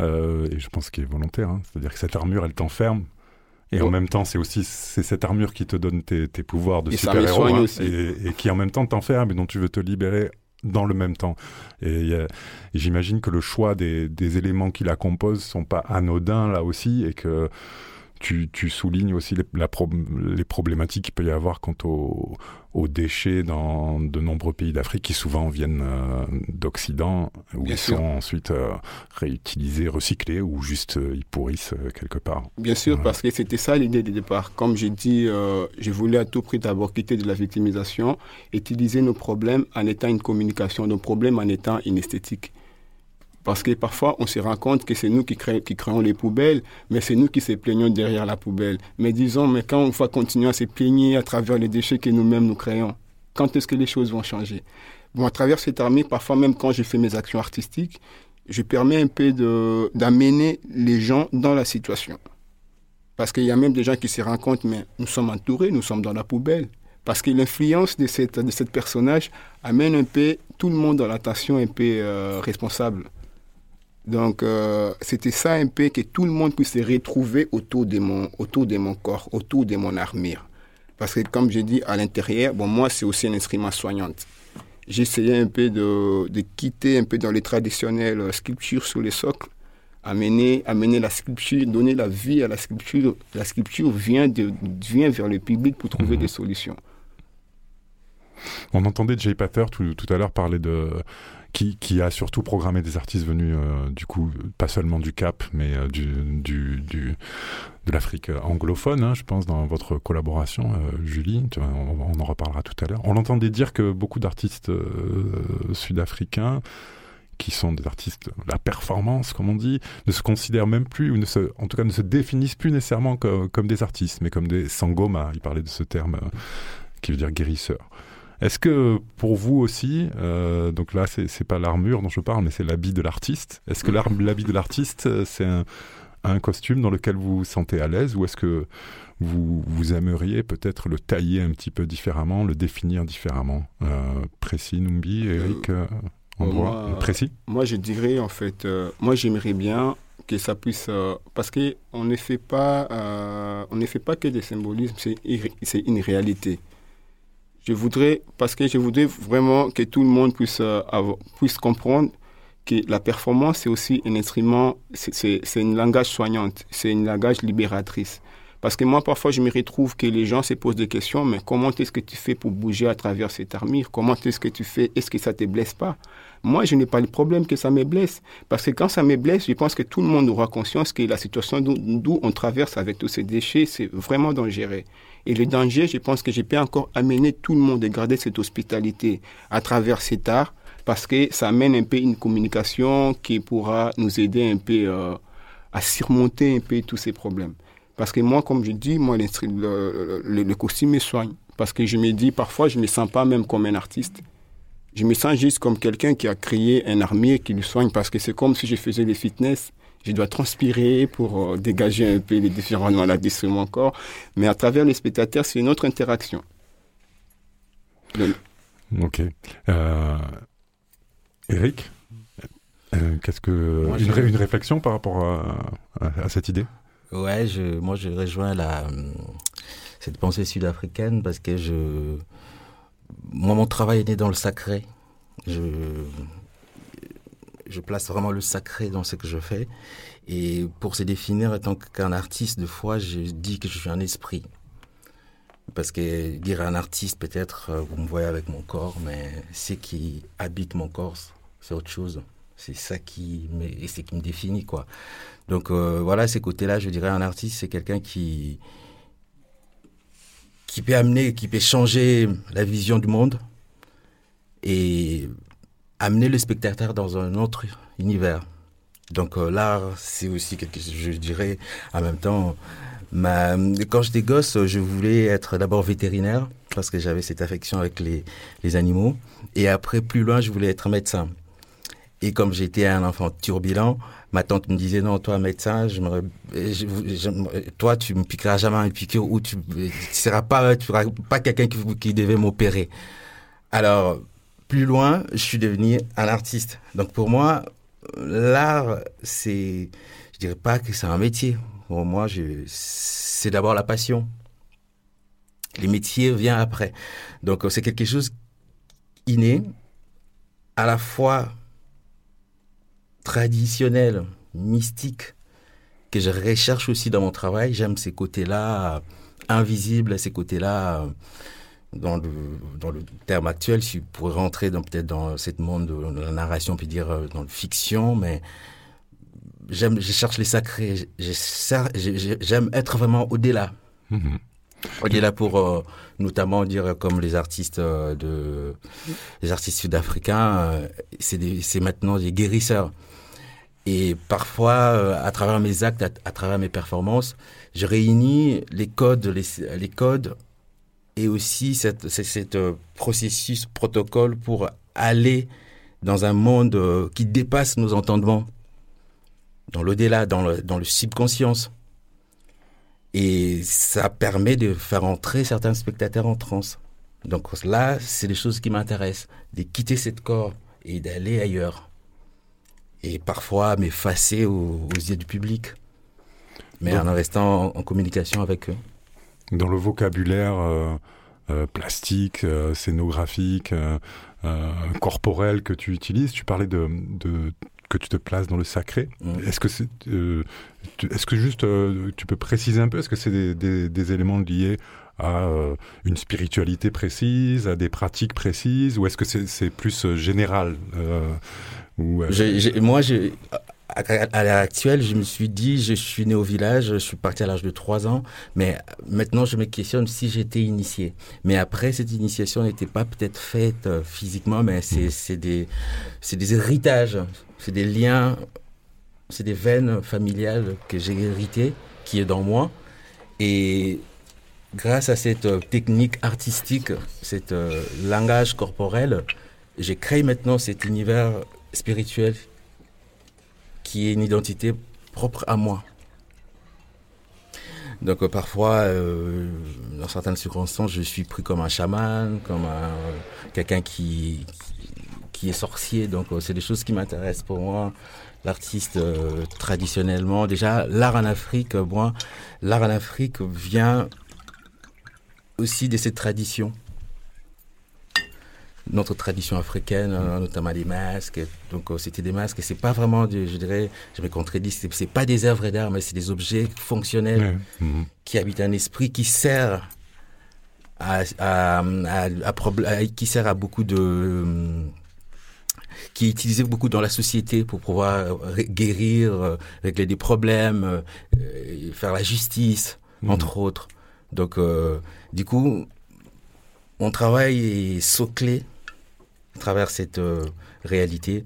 et je pense qu'il est volontaire, hein. c'est-à-dire que cette armure, elle t'enferme, et en même temps, c'est aussi c'est cette armure qui te donne tes, tes pouvoirs de super-héros hein, et, et, qui en même temps t'enferme et dont tu veux te libérer dans le même temps. Et, et j'imagine que le choix des, des, éléments qui la composent sont pas anodins là aussi et que tu, tu soulignes aussi les, la les problématiques qu'il peut y avoir quant aux, aux déchets dans de nombreux pays d'Afrique qui souvent viennent euh, d'Occident, où ils sont ensuite euh, réutilisés, recyclés, ou juste euh, ils pourrissent quelque part. Bien sûr, parce que c'était ça l'idée du départ. Comme j'ai dit, j'ai voulu à tout prix d'abord quitter de la victimisation, utiliser nos problèmes en étant une communication, nos problèmes en étant une esthétique. Parce que parfois, on se rend compte que c'est nous qui, créons les poubelles, mais c'est nous qui se plaignons derrière la poubelle. Mais disons, mais quand on va continuer à se plaigner à travers les déchets que nous-mêmes nous créons, quand est-ce que les choses vont changer? Bon, à travers cette armée, parfois même quand je fais mes actions artistiques, je permets un peu d'amener les gens dans la situation. Parce qu'il y a même des gens qui se rendent compte, mais nous sommes entourés, nous sommes dans la poubelle. Parce que l'influence de cette, personnage amène un peu tout le monde dans l'attention un peu euh, responsable. Donc, euh, c'était ça un peu que tout le monde puisse se retrouver autour de mon, autour de mon corps, autour de mon armure. Parce que, comme je dis, à l'intérieur, bon, moi, c'est aussi un instrument soignant. J'essayais un peu de, de, quitter un peu dans les traditionnelles euh, sculptures sur les socles, amener, amener la sculpture, donner la vie à la sculpture. La sculpture vient, de, vient vers le public pour trouver mhm. des solutions. On entendait Jay Pater tout, tout à l'heure parler de qui, qui, a surtout programmé des artistes venus euh, du coup pas seulement du Cap mais euh, du, du, du, de l'Afrique anglophone hein, je pense dans votre collaboration euh, Julie on, on, en reparlera tout à l'heure on entendait dire que beaucoup d'artistes sud-africains qui sont des artistes la performance, comme on dit, ne se considèrent même plus, ou ne se, en tout cas ne se définissent plus nécessairement comme, comme des artistes, mais comme des sangoma. Il parlait de ce terme euh, qui veut dire guérisseur. Est-ce que pour vous aussi, euh, donc là c'est pas l'armure dont je parle, mais c'est l'habit de l'artiste. Est-ce que l'habit de l'artiste euh, c'est un, un, costume dans lequel vous vous sentez à l'aise, ou est-ce que vous, vous aimeriez peut-être le tailler un petit peu différemment, le définir différemment? Euh, Précis, Numbi, Eric, euh, endroit moi, précis? Moi je dirais en fait, moi j'aimerais bien que ça puisse euh, parce que on ne fait pas euh, on ne fait pas que des symbolismes c'est une réalité je voudrais parce que je voudrais vraiment que tout le monde puisse euh, puisse comprendre que la performance c'est aussi un instrument c'est une langage soignante c'est une langage libératrice parce que moi, parfois, je me retrouve que les gens se posent des questions, mais comment est-ce que tu fais pour bouger à travers cette armure Comment est-ce que tu fais? Est-ce que ça te blesse pas? Moi, je n'ai pas le problème que ça me blesse. Parce que quand ça me blesse, je pense que tout le monde aura conscience que la situation d'où on traverse avec tous ces déchets, c'est vraiment dangereux. Et le danger, je pense que je peux encore amener tout le monde à garder cette hospitalité à travers cet art, parce que ça amène un peu une communication qui pourra nous aider un peu euh, à surmonter un peu tous ces problèmes. Parce que moi, comme je dis, moi, le, le, le, costume me soigne. Parce que je me dis, parfois, je ne me sens pas même comme un artiste. Je me sens juste comme quelqu'un qui a créé un armure qui le soigne. Parce que c'est comme si je faisais les fitness. Je dois transpirer pour euh, dégager un peu les différents maladies sur mon corps. Mais à travers les spectateurs, c'est une autre interaction. Le... Ok. Euh... Eric euh, Qu'est-ce que moi, une, ré une, réflexion par rapport à, à, à cette idée? Ouais, je, moi je rejoins la, cette pensée sud-africaine parce que je, moi mon travail est né dans le sacré. Je, je place vraiment le sacré dans ce que je fais. Et pour se définir en tant qu'un artiste, de fois, je dis que je suis un esprit. Parce que dire un artiste, peut-être, vous me voyez avec mon corps, mais ce qui habite mon corps, c'est autre chose. C'est ça qui me, c'est qui me définit, quoi. Donc euh, voilà, ces côtés-là, je dirais, un artiste, c'est quelqu'un qui qui peut amener, qui peut changer la vision du monde et amener le spectateur dans un autre univers. Donc euh, l'art, c'est aussi quelque chose, je dirais, en même temps, quand j'étais gosse, je voulais être d'abord vétérinaire parce que j'avais cette affection avec les, animaux. Et après, plus loin, je voulais être médecin. Et comme j'étais un enfant turbulent, ma tante me disait non, toi médecin, je me, je, je, toi tu me piqueras jamais une piqûre ou tu, tu seras pas, pas quelqu'un qui devait m'opérer. Alors plus loin, je suis devenu un artiste. Donc pour moi, l'art, c'est, je dirais pas que c'est un métier. Pour moi, c'est d'abord la passion. Les métiers viennent après. Donc c'est quelque chose inné, à la fois traditionnel, mystique, que je recherche aussi dans mon travail. J'aime ces côtés-là invisibles, ces côtés-là dans le, dans le terme actuel, si pourrez rentrer dans, peut-être dans cette monde de la narration, puis dire dans le fiction, mais j'aime, je cherche les sacrés. J'aime être vraiment au-delà. Mmh. Au-delà pour euh, notamment dire comme les artistes euh, de les artistes sud-africains, euh, c'est maintenant des guérisseurs. Et parfois, euh, à travers mes actes, à, à, travers mes performances, je réunis les codes, les, les codes et aussi cette, cette, euh, processus, protocole pour aller dans un monde euh, qui dépasse nos entendements, dans l'au-delà, dans le, dans le subconscience. Et ça permet de faire entrer certains spectateurs en transe. Donc là, c'est des choses qui m'intéressent, de quitter cette corps et d'aller ailleurs et parfois m'effacer aux, aux, yeux du public, mais Donc, en restant en, en, communication avec eux. Dans le vocabulaire euh, euh, plastique, euh, scénographique, corporel que tu utilises, tu parlais de, de que tu te places dans le sacré. Mmh. Est-ce que c'est, euh, est-ce que juste euh, tu peux préciser un peu Est-ce que c'est des, des, des, éléments liés à euh, une spiritualité précise, à des pratiques précises, ou est-ce que c'est, c'est plus général ou, Moi, j'ai à l'heure actuelle, je me suis dit, je suis né au village, je suis parti à l'âge de 3 ans, mais maintenant je me questionne si j'étais initié. Mais après, cette initiation n'était pas peut-être faite euh, physiquement, mais c'est des, des héritages, c'est des liens, c'est des veines familiales que j'ai héritées, qui est dans moi. Et grâce à cette euh, technique artistique, cet euh, langage corporel, j'ai créé maintenant cet univers spirituel qui est une identité propre à moi. Donc euh, parfois, euh, dans certaines circonstances, je suis pris comme un chaman, comme quelqu'un qui, qui est sorcier. Donc euh, c'est des choses qui m'intéressent pour moi. L'artiste traditionnellement, déjà l'art en Afrique, moi, l'art en Afrique vient aussi de cette tradition notre tradition africaine, hein, notamment les masques. Donc, euh, c'était des masques. Et c'est pas vraiment, je dirais, je me contredis, c'est pas des œuvres d'art, mais c'est des objets fonctionnels mhm. qui habitent un esprit qui sert à, qui sert à beaucoup de, qui est utilisé beaucoup dans la société pour pouvoir guérir, euh, régler des problèmes, euh, faire la justice, mhm. entre autres. Donc, du coup, mon travail est soclé à travers cette euh, réalité,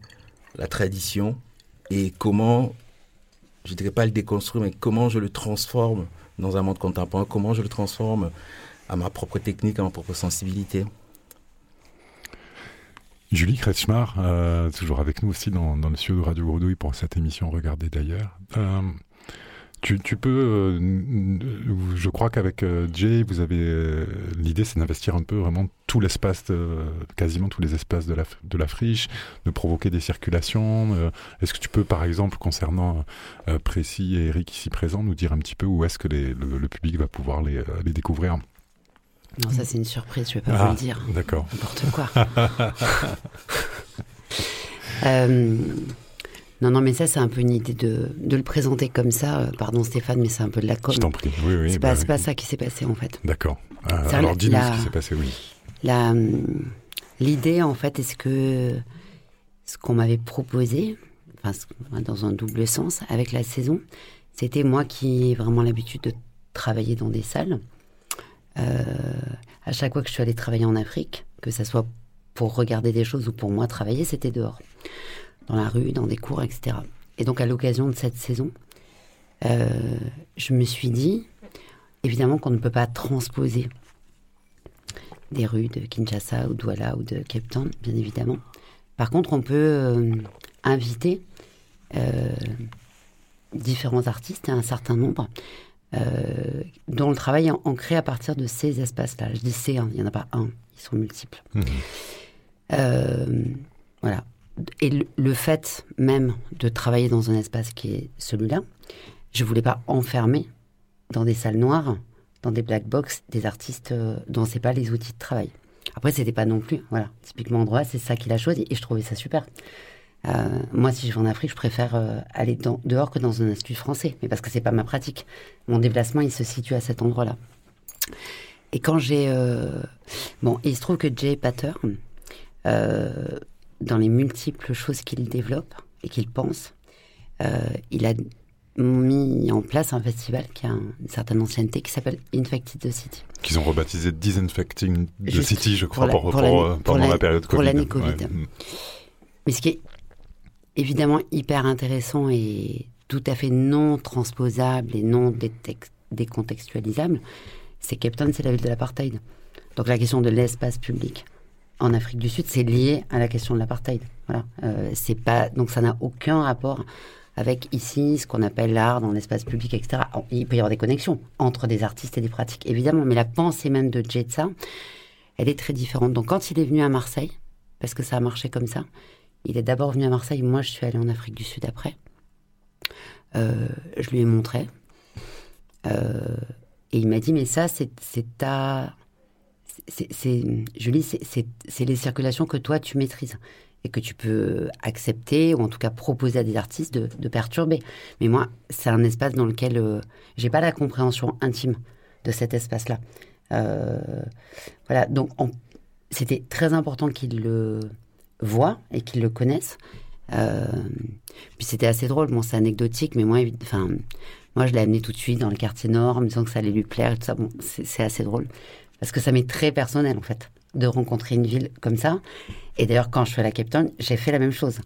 la tradition, et comment, je ne dirais pas le déconstruire, mais comment je le transforme dans un monde contemporain, comment je le transforme à ma propre technique, à ma propre sensibilité. Julie Kretschmar, euh, toujours avec nous aussi dans, le studio de Radio Gredouille pour cette émission Regardez d'ailleurs. Euh, tu, peux, euh, je crois qu'avec euh, Jay, vous avez euh, l'idée, c'est d'investir un peu vraiment tout l'espace, quasiment tous les espaces de la, de la friche, de provoquer des circulations. est-ce que tu peux, par exemple, concernant Précis et Eric ici présents, nous dire un petit peu où est-ce que le, public va pouvoir les, les découvrir? Non, ça c'est une surprise, je ne vais pas vous le ah, dire. D'accord. N'importe quoi. (laughs) non, non, mais ça, c'est un peu une idée de, de le présenter comme ça. Euh, pardon, Stéphane, mais c'est un peu de la com. Je t'en prie. Oui, oui. C'est pas, bah pas, ça qui s'est passé, en fait. D'accord. Euh, alors, dis-nous ce qui s'est passé, oui. L'idée, en fait, est-ce que ce qu'on m'avait proposé, enfin, dans un double sens, avec la saison, c'était moi qui ai vraiment l'habitude de travailler dans des salles. Euh, à chaque fois que je suis allée travailler en Afrique, que ce soit pour regarder des choses ou pour moi travailler, c'était dehors dans la rue, dans des cours, etc. Et donc à l'occasion de cette saison, euh, je me suis dit, évidemment qu'on ne peut pas transposer des rues de Kinshasa ou Douala ou de Cape Town, bien évidemment. Par contre, on peut euh, inviter euh, différents artistes, un certain nombre, dont le travail est ancré à partir de ces espaces-là. Je dis c'est, hein, il n'y en a pas un, ils sont multiples. Mmh. voilà et le, fait même de travailler dans un espace qui est celui-là, je voulais pas enfermer dans des salles noires, dans des black box, des artistes euh, dont c'est pas les outils de travail. Après, c'était pas non plus, voilà, typiquement droit, c'est ça qu'il a choisi et je trouvais ça super. Euh, moi, si je vais en Afrique, je préfère euh, aller dehors que dans un institut français, mais parce que c'est pas ma pratique. Mon déplacement, il se situe à cet endroit-là. Et quand j'ai, bon, il se trouve que Jay Patter, dans les multiples choses qu'il développe et qu'il pense, euh, il a mis en place un festival qui a une certaine ancienneté qui s'appelle Infected the City. Qu'ils ont rebaptisé Disinfecting the City, je crois, pour, euh, pendant la, période Covid. Pour l'année Covid. Mais ce qui est évidemment hyper intéressant et tout à fait non transposable et non décontextualisable, c'est Cape Town, c'est la ville de l'apartheid. Donc la question de l'espace public en Afrique du Sud, c'est lié à la question de l'apartheid. Voilà. Euh, pas donc ça n'a aucun rapport avec ici ce qu'on appelle l'art dans l'espace public, etc. Il peut y avoir des connexions entre des artistes et des pratiques, évidemment, mais la pensée même de Jetsa, elle est très différente. Donc quand il est venu à Marseille, parce que ça a marché comme ça, il est d'abord venu à Marseille, moi je suis allée en Afrique du Sud après. Euh, je lui ai montré. Euh, et il m'a dit, mais ça, c'est ta c'est, Julie, c'est les circulations que toi tu maîtrises et que tu peux accepter ou en tout cas proposer à des artistes de, perturber. Mais moi, c'est un espace dans lequel euh, j'ai pas la compréhension intime de cet espace-là. Euh, voilà, donc c'était très important qu'ils le voient et qu'ils le connaissent. Euh, puis c'était assez drôle, bon, c'est anecdotique, mais moi, enfin, moi, je l'ai amené tout de suite dans le quartier nord en me disant que ça allait lui plaire et tout ça. Bon, c'est assez drôle. Parce que ça m'est très personnel, en fait, de rencontrer une ville comme ça. Et d'ailleurs, quand je à la Cape Town, j'ai fait la même chose.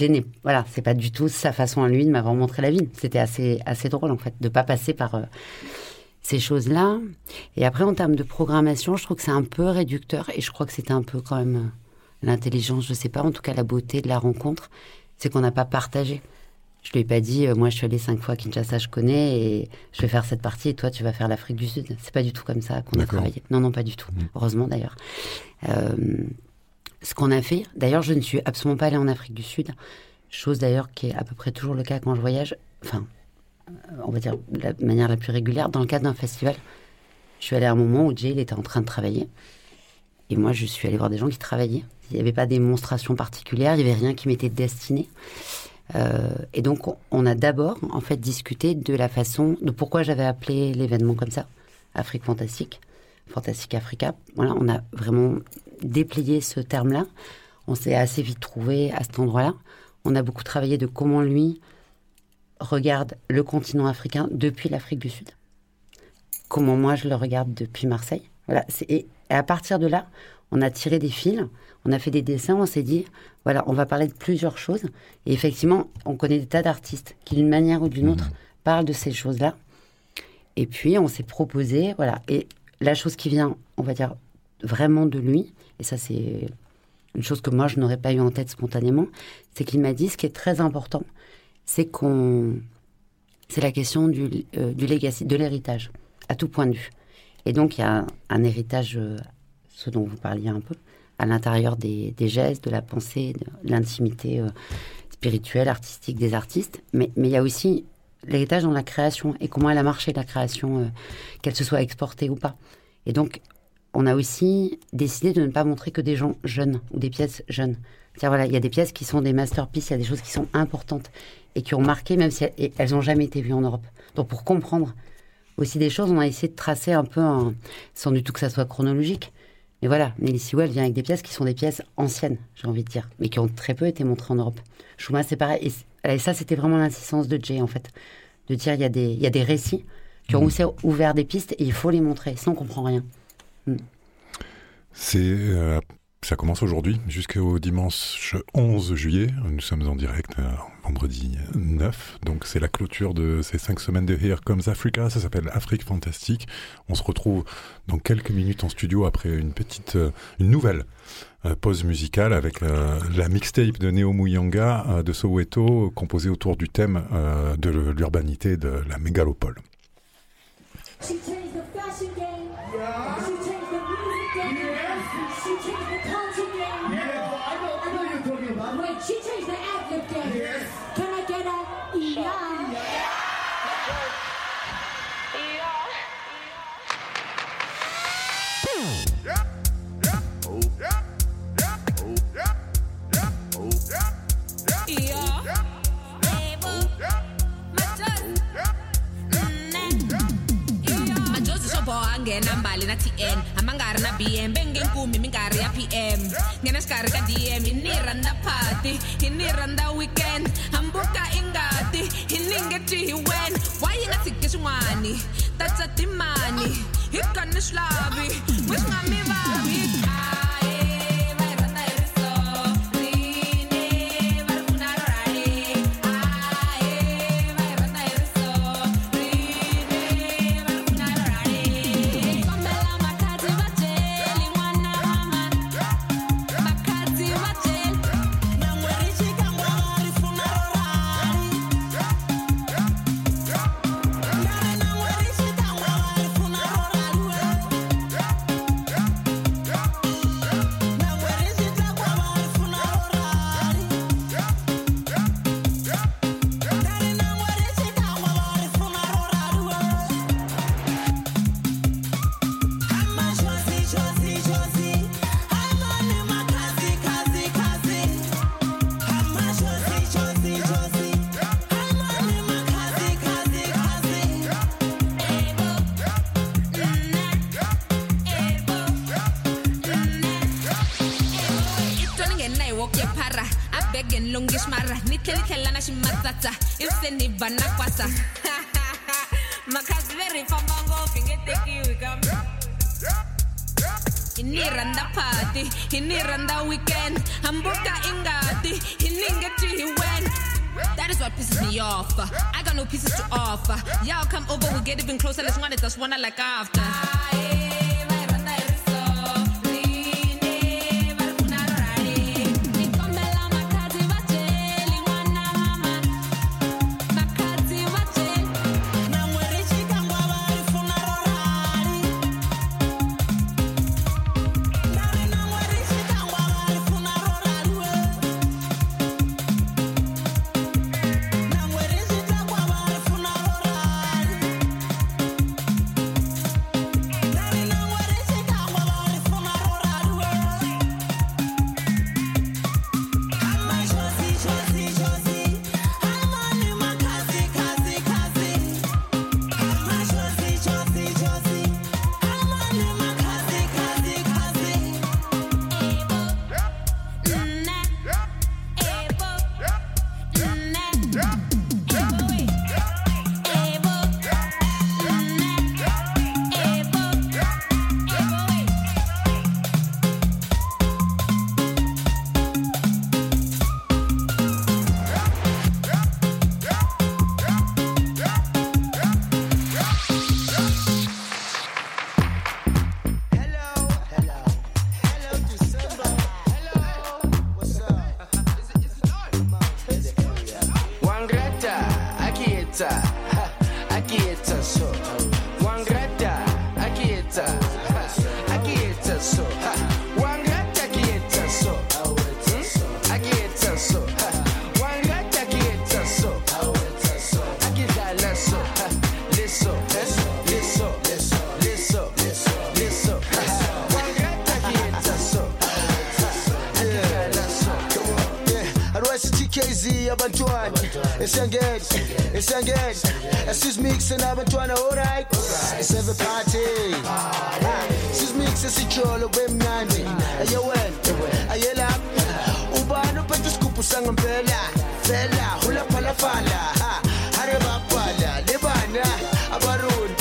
N'est- voilà, c'est pas du tout sa façon à lui de m'avoir montré la ville. C'était assez, assez drôle, en fait, de pas passer par euh, ces choses-là. Et après, en termes de programmation, je trouve que c'est un peu réducteur. Et je crois que c'était un peu quand même euh, l'intelligence, je sais pas, en tout cas la beauté de la rencontre, c'est qu'on n'a pas partagé. Je lui ai pas dit, euh, moi je suis allée cinq fois à Kinshasa, je connais, et je vais faire cette partie, et toi tu vas faire l'Afrique du Sud. C'est pas du tout comme ça qu'on a travaillé. Non, non, pas du tout. Heureusement d'ailleurs. Euh, ce qu'on a fait, d'ailleurs, je ne suis absolument pas allée en Afrique du Sud, chose d'ailleurs qui est à peu près toujours le cas quand je voyage, enfin, euh, on va dire de la manière la plus régulière, dans le cadre d'un festival. Je suis allée à un moment où Jay il était en train de travailler, et moi je suis allée voir des gens qui travaillaient. Il n'y avait pas de démonstration particulière, il n'y avait rien qui m'était destiné. Euh, et donc, on- a d'abord, en fait, discuté de la façon, de pourquoi j'avais appelé l'événement comme ça, Afrique Fantastique, Fantastique Africa. Voilà, on a vraiment déplié ce terme-là. On s'est assez vite trouvé à cet endroit-là. On a beaucoup travaillé de comment lui regarde le continent africain depuis l'Afrique du Sud. Comment moi je le regarde depuis Marseille. Voilà, et à partir de là, on a tiré des fils, on a fait des dessins, on s'est dit, voilà, on va parler de plusieurs choses. Et effectivement, on connaît des tas d'artistes qui, d'une manière ou d'une autre, parlent de ces choses-là. Et puis, on s'est proposé, voilà. Et la chose qui vient, on va dire, vraiment de lui, et ça, c'est une chose que moi, je n'aurais pas eu en tête spontanément, c'est qu'il m'a dit ce qui est très important, c'est qu'on. C'est la question du, euh, du legacy, de l'héritage, à tout point de vue. Et donc, il y a un, un héritage, euh, ce dont vous parliez un peu, à l'intérieur des, gestes, de la pensée, de l'intimité euh, spirituelle, artistique des artistes. Mais, il y a aussi l'héritage dans la création et comment elle a marché, la création, euh, qu'elle se soit exportée ou pas. Et donc, on a aussi décidé de ne pas montrer que des gens jeunes ou des pièces jeunes. C'est-à-dire, voilà, il y a des pièces qui sont des masterpieces, il y a des choses qui sont importantes et qui ont marqué, même si elles- n'ont jamais été vues en Europe. Donc, pour comprendre aussi des choses, on a essayé de tracer un peu, sans du tout que ça soit chronologique. Mais voilà, Nelly Sewell vient avec des pièces qui sont des pièces anciennes, j'ai envie de dire, mais qui ont très peu été montrées en Europe. Shuma, c'est pareil. Et, ça, c'était vraiment l'insistance de Jay, en fait. De dire, il y, a des- il y a des récits qui ont aussi ouvert des pistes et il faut les montrer, sinon on comprend rien. C'est, euh, ça commence aujourd'hui jusqu'au dimanche 11 juillet. Nous sommes en direct euh, vendredi 9. Donc c'est la clôture de ces cinq semaines de Here Comes Africa. Ça s'appelle Afrique Fantastique. On se retrouve dans quelques minutes en studio après une petite, euh, une nouvelle euh, pause musicale avec la mixtape de Neo Muyanga de Soweto composée autour du thème de l'urbanité de la mégalopole. Nghena mbali na tn hambi nga ri na bm bengenkumi minkarhi ya pm nghena xikarhi ka dm hi ni rhandza party hi ni rhandza weekend. Hambuka i ngati hi ni nge twi hi wen wa yi nga tshiki swin'wani tatsa timani. Hi kani swilavi wi swi nga mi vavi banakwasa (laughs) weekend hambuka ingati That is what pisses me off. I got no pieces to offer. Y'all come over, we get even closer. Let's want it, just wanna like after. so abantwana. Esiyangena esiyangena asizimikise nabantwana alright. Iseve party. Sizimikise sijolo kwemnandi. Aye wena aye lapha ubani uphethe isigubhu sangempela? Fela hulaphalafala hare baphala lebana abaruni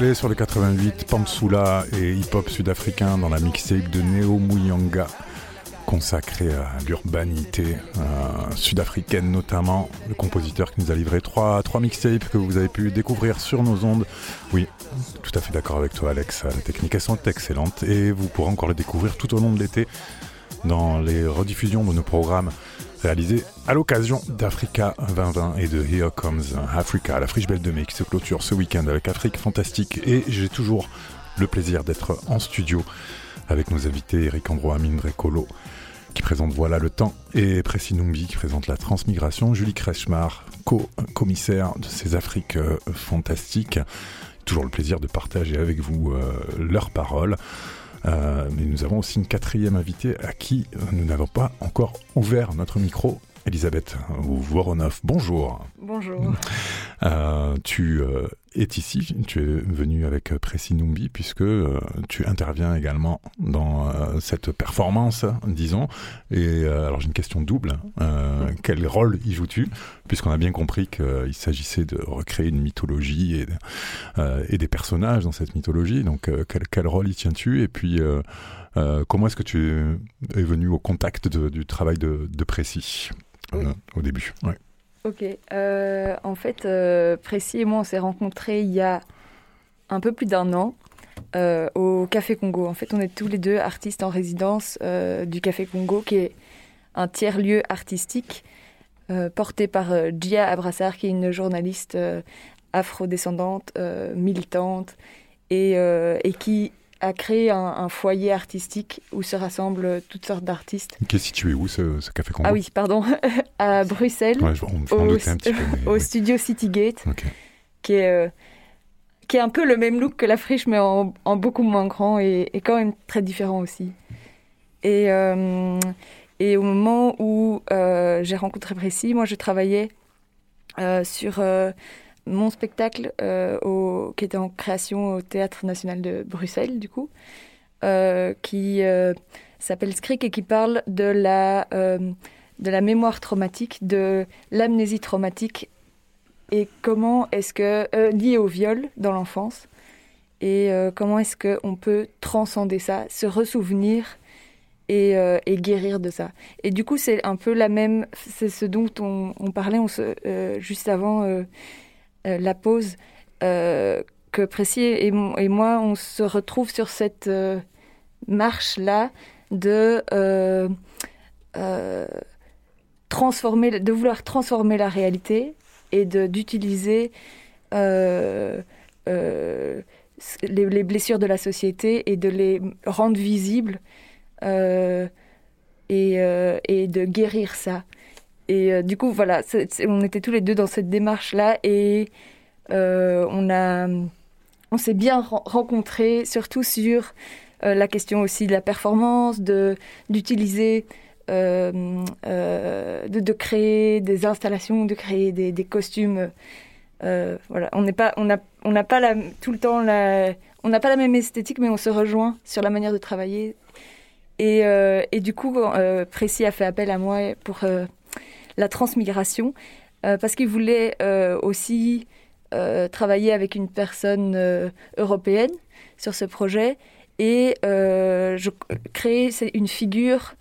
sur le 88, Pamsula et hip-hop sud-africain dans la mixtape de Neo Muyanga, consacrée à l'urbanité euh, sud-africaine notamment. Le compositeur qui nous a livré trois, trois mixtapes que vous avez pu découvrir sur nos ondes. Oui, tout à fait d'accord avec toi Alex, les techniques elles sont excellentes et vous pourrez encore les découvrir tout au long de l'été dans les rediffusions de nos programmes réalisés à l'occasion d'Africa 2020 et de Here Comes Africa, la friche belle de mai qui se clôture ce week-end avec Afrique Fantastique. Et j'ai toujours le plaisir d'être en studio avec nos invités Eric Ambro, Amine Drecolo qui présente Voilà le temps et Précis Numbi qui présente la transmigration, Julie Kretschmar, co-commissaire de ces Afriques euh, fantastiques. Toujours le plaisir de partager avec vous euh, leurs paroles. Euh, mais nous avons aussi une quatrième invitée à qui nous n'avons pas encore ouvert notre micro. Elisabeth Voronov, bonjour. Bonjour. Euh, tu euh, es ici, tu es venu avec Précis Numbi puisque euh, tu interviens également dans euh, cette performance, disons. Et euh, alors j'ai une question double. Quel rôle y joues-tu? Puisqu'on a bien compris qu'il s'agissait de recréer une mythologie et, et des personnages dans cette mythologie. Donc quel, quel rôle y tiens-tu? Et puis comment est-ce que tu es venu au contact de- du travail de, de Précis au début ouais. Ok. euh, en fait, euh, Précis et moi, on s'est rencontrés il y a un peu plus d'un an euh, au Café Congo. En fait, on est tous les deux artistes en résidence euh, du Café Congo, qui est un tiers-lieu artistique euh, porté par euh, Gia Abrassar, qui est une journaliste euh, afrodescendante, euh, militante, et, euh, et qui a créé un, un foyer artistique où se rassemblent toutes sortes d'artistes. Qui est situé où ce, ce café Congo Ah oui, pardon, (laughs) à Bruxelles, Ouais, je- on- au, doutais un petit peu, mais (laughs) au oui. studio Citygate, Ok. qui est euh, qui est un peu le même look que la friche, mais en, en beaucoup moins grand et, et quand même très différent aussi. Et, euh, et au moment où euh, j'ai rencontré Précis, moi je travaillais sur mon spectacle euh, qui était en création au Théâtre National de Bruxelles, du coup, euh, qui euh, s'appelle Scrick et qui parle de la, de la mémoire traumatique, de l'amnésie traumatique et comment est-ce que, euh, lié au viol dans l'enfance, et comment est-ce qu'on peut transcender ça, se ressouvenir et, guérir de ça. Et du coup, c'est un peu la même, c'est ce dont on, parlait on se, juste avant la pause, euh, que Précis et, moi, on se retrouve sur cette euh, marche-là de euh, euh, transformer, de vouloir transformer la réalité et d'utiliser euh, euh, les, les blessures de la société et de les rendre visibles euh, euh, et de guérir ça. Et euh, du coup, voilà, on était tous les deux dans cette démarche-là et euh, on on s'est bien ren- rencontrés, surtout sur euh, la question aussi de la performance, de d'utiliser, de, de créer des installations, de créer des, costumes. Voilà, on n'est pas, on n'a, on pas la, tout le temps la, on n'a pas la même esthétique, mais on se rejoint sur la manière de travailler. Et, et du coup, Précis a fait appel à moi pour la transmigration, euh, parce qu'il voulait euh, aussi euh, travailler avec une personne européenne sur ce projet et créer une figure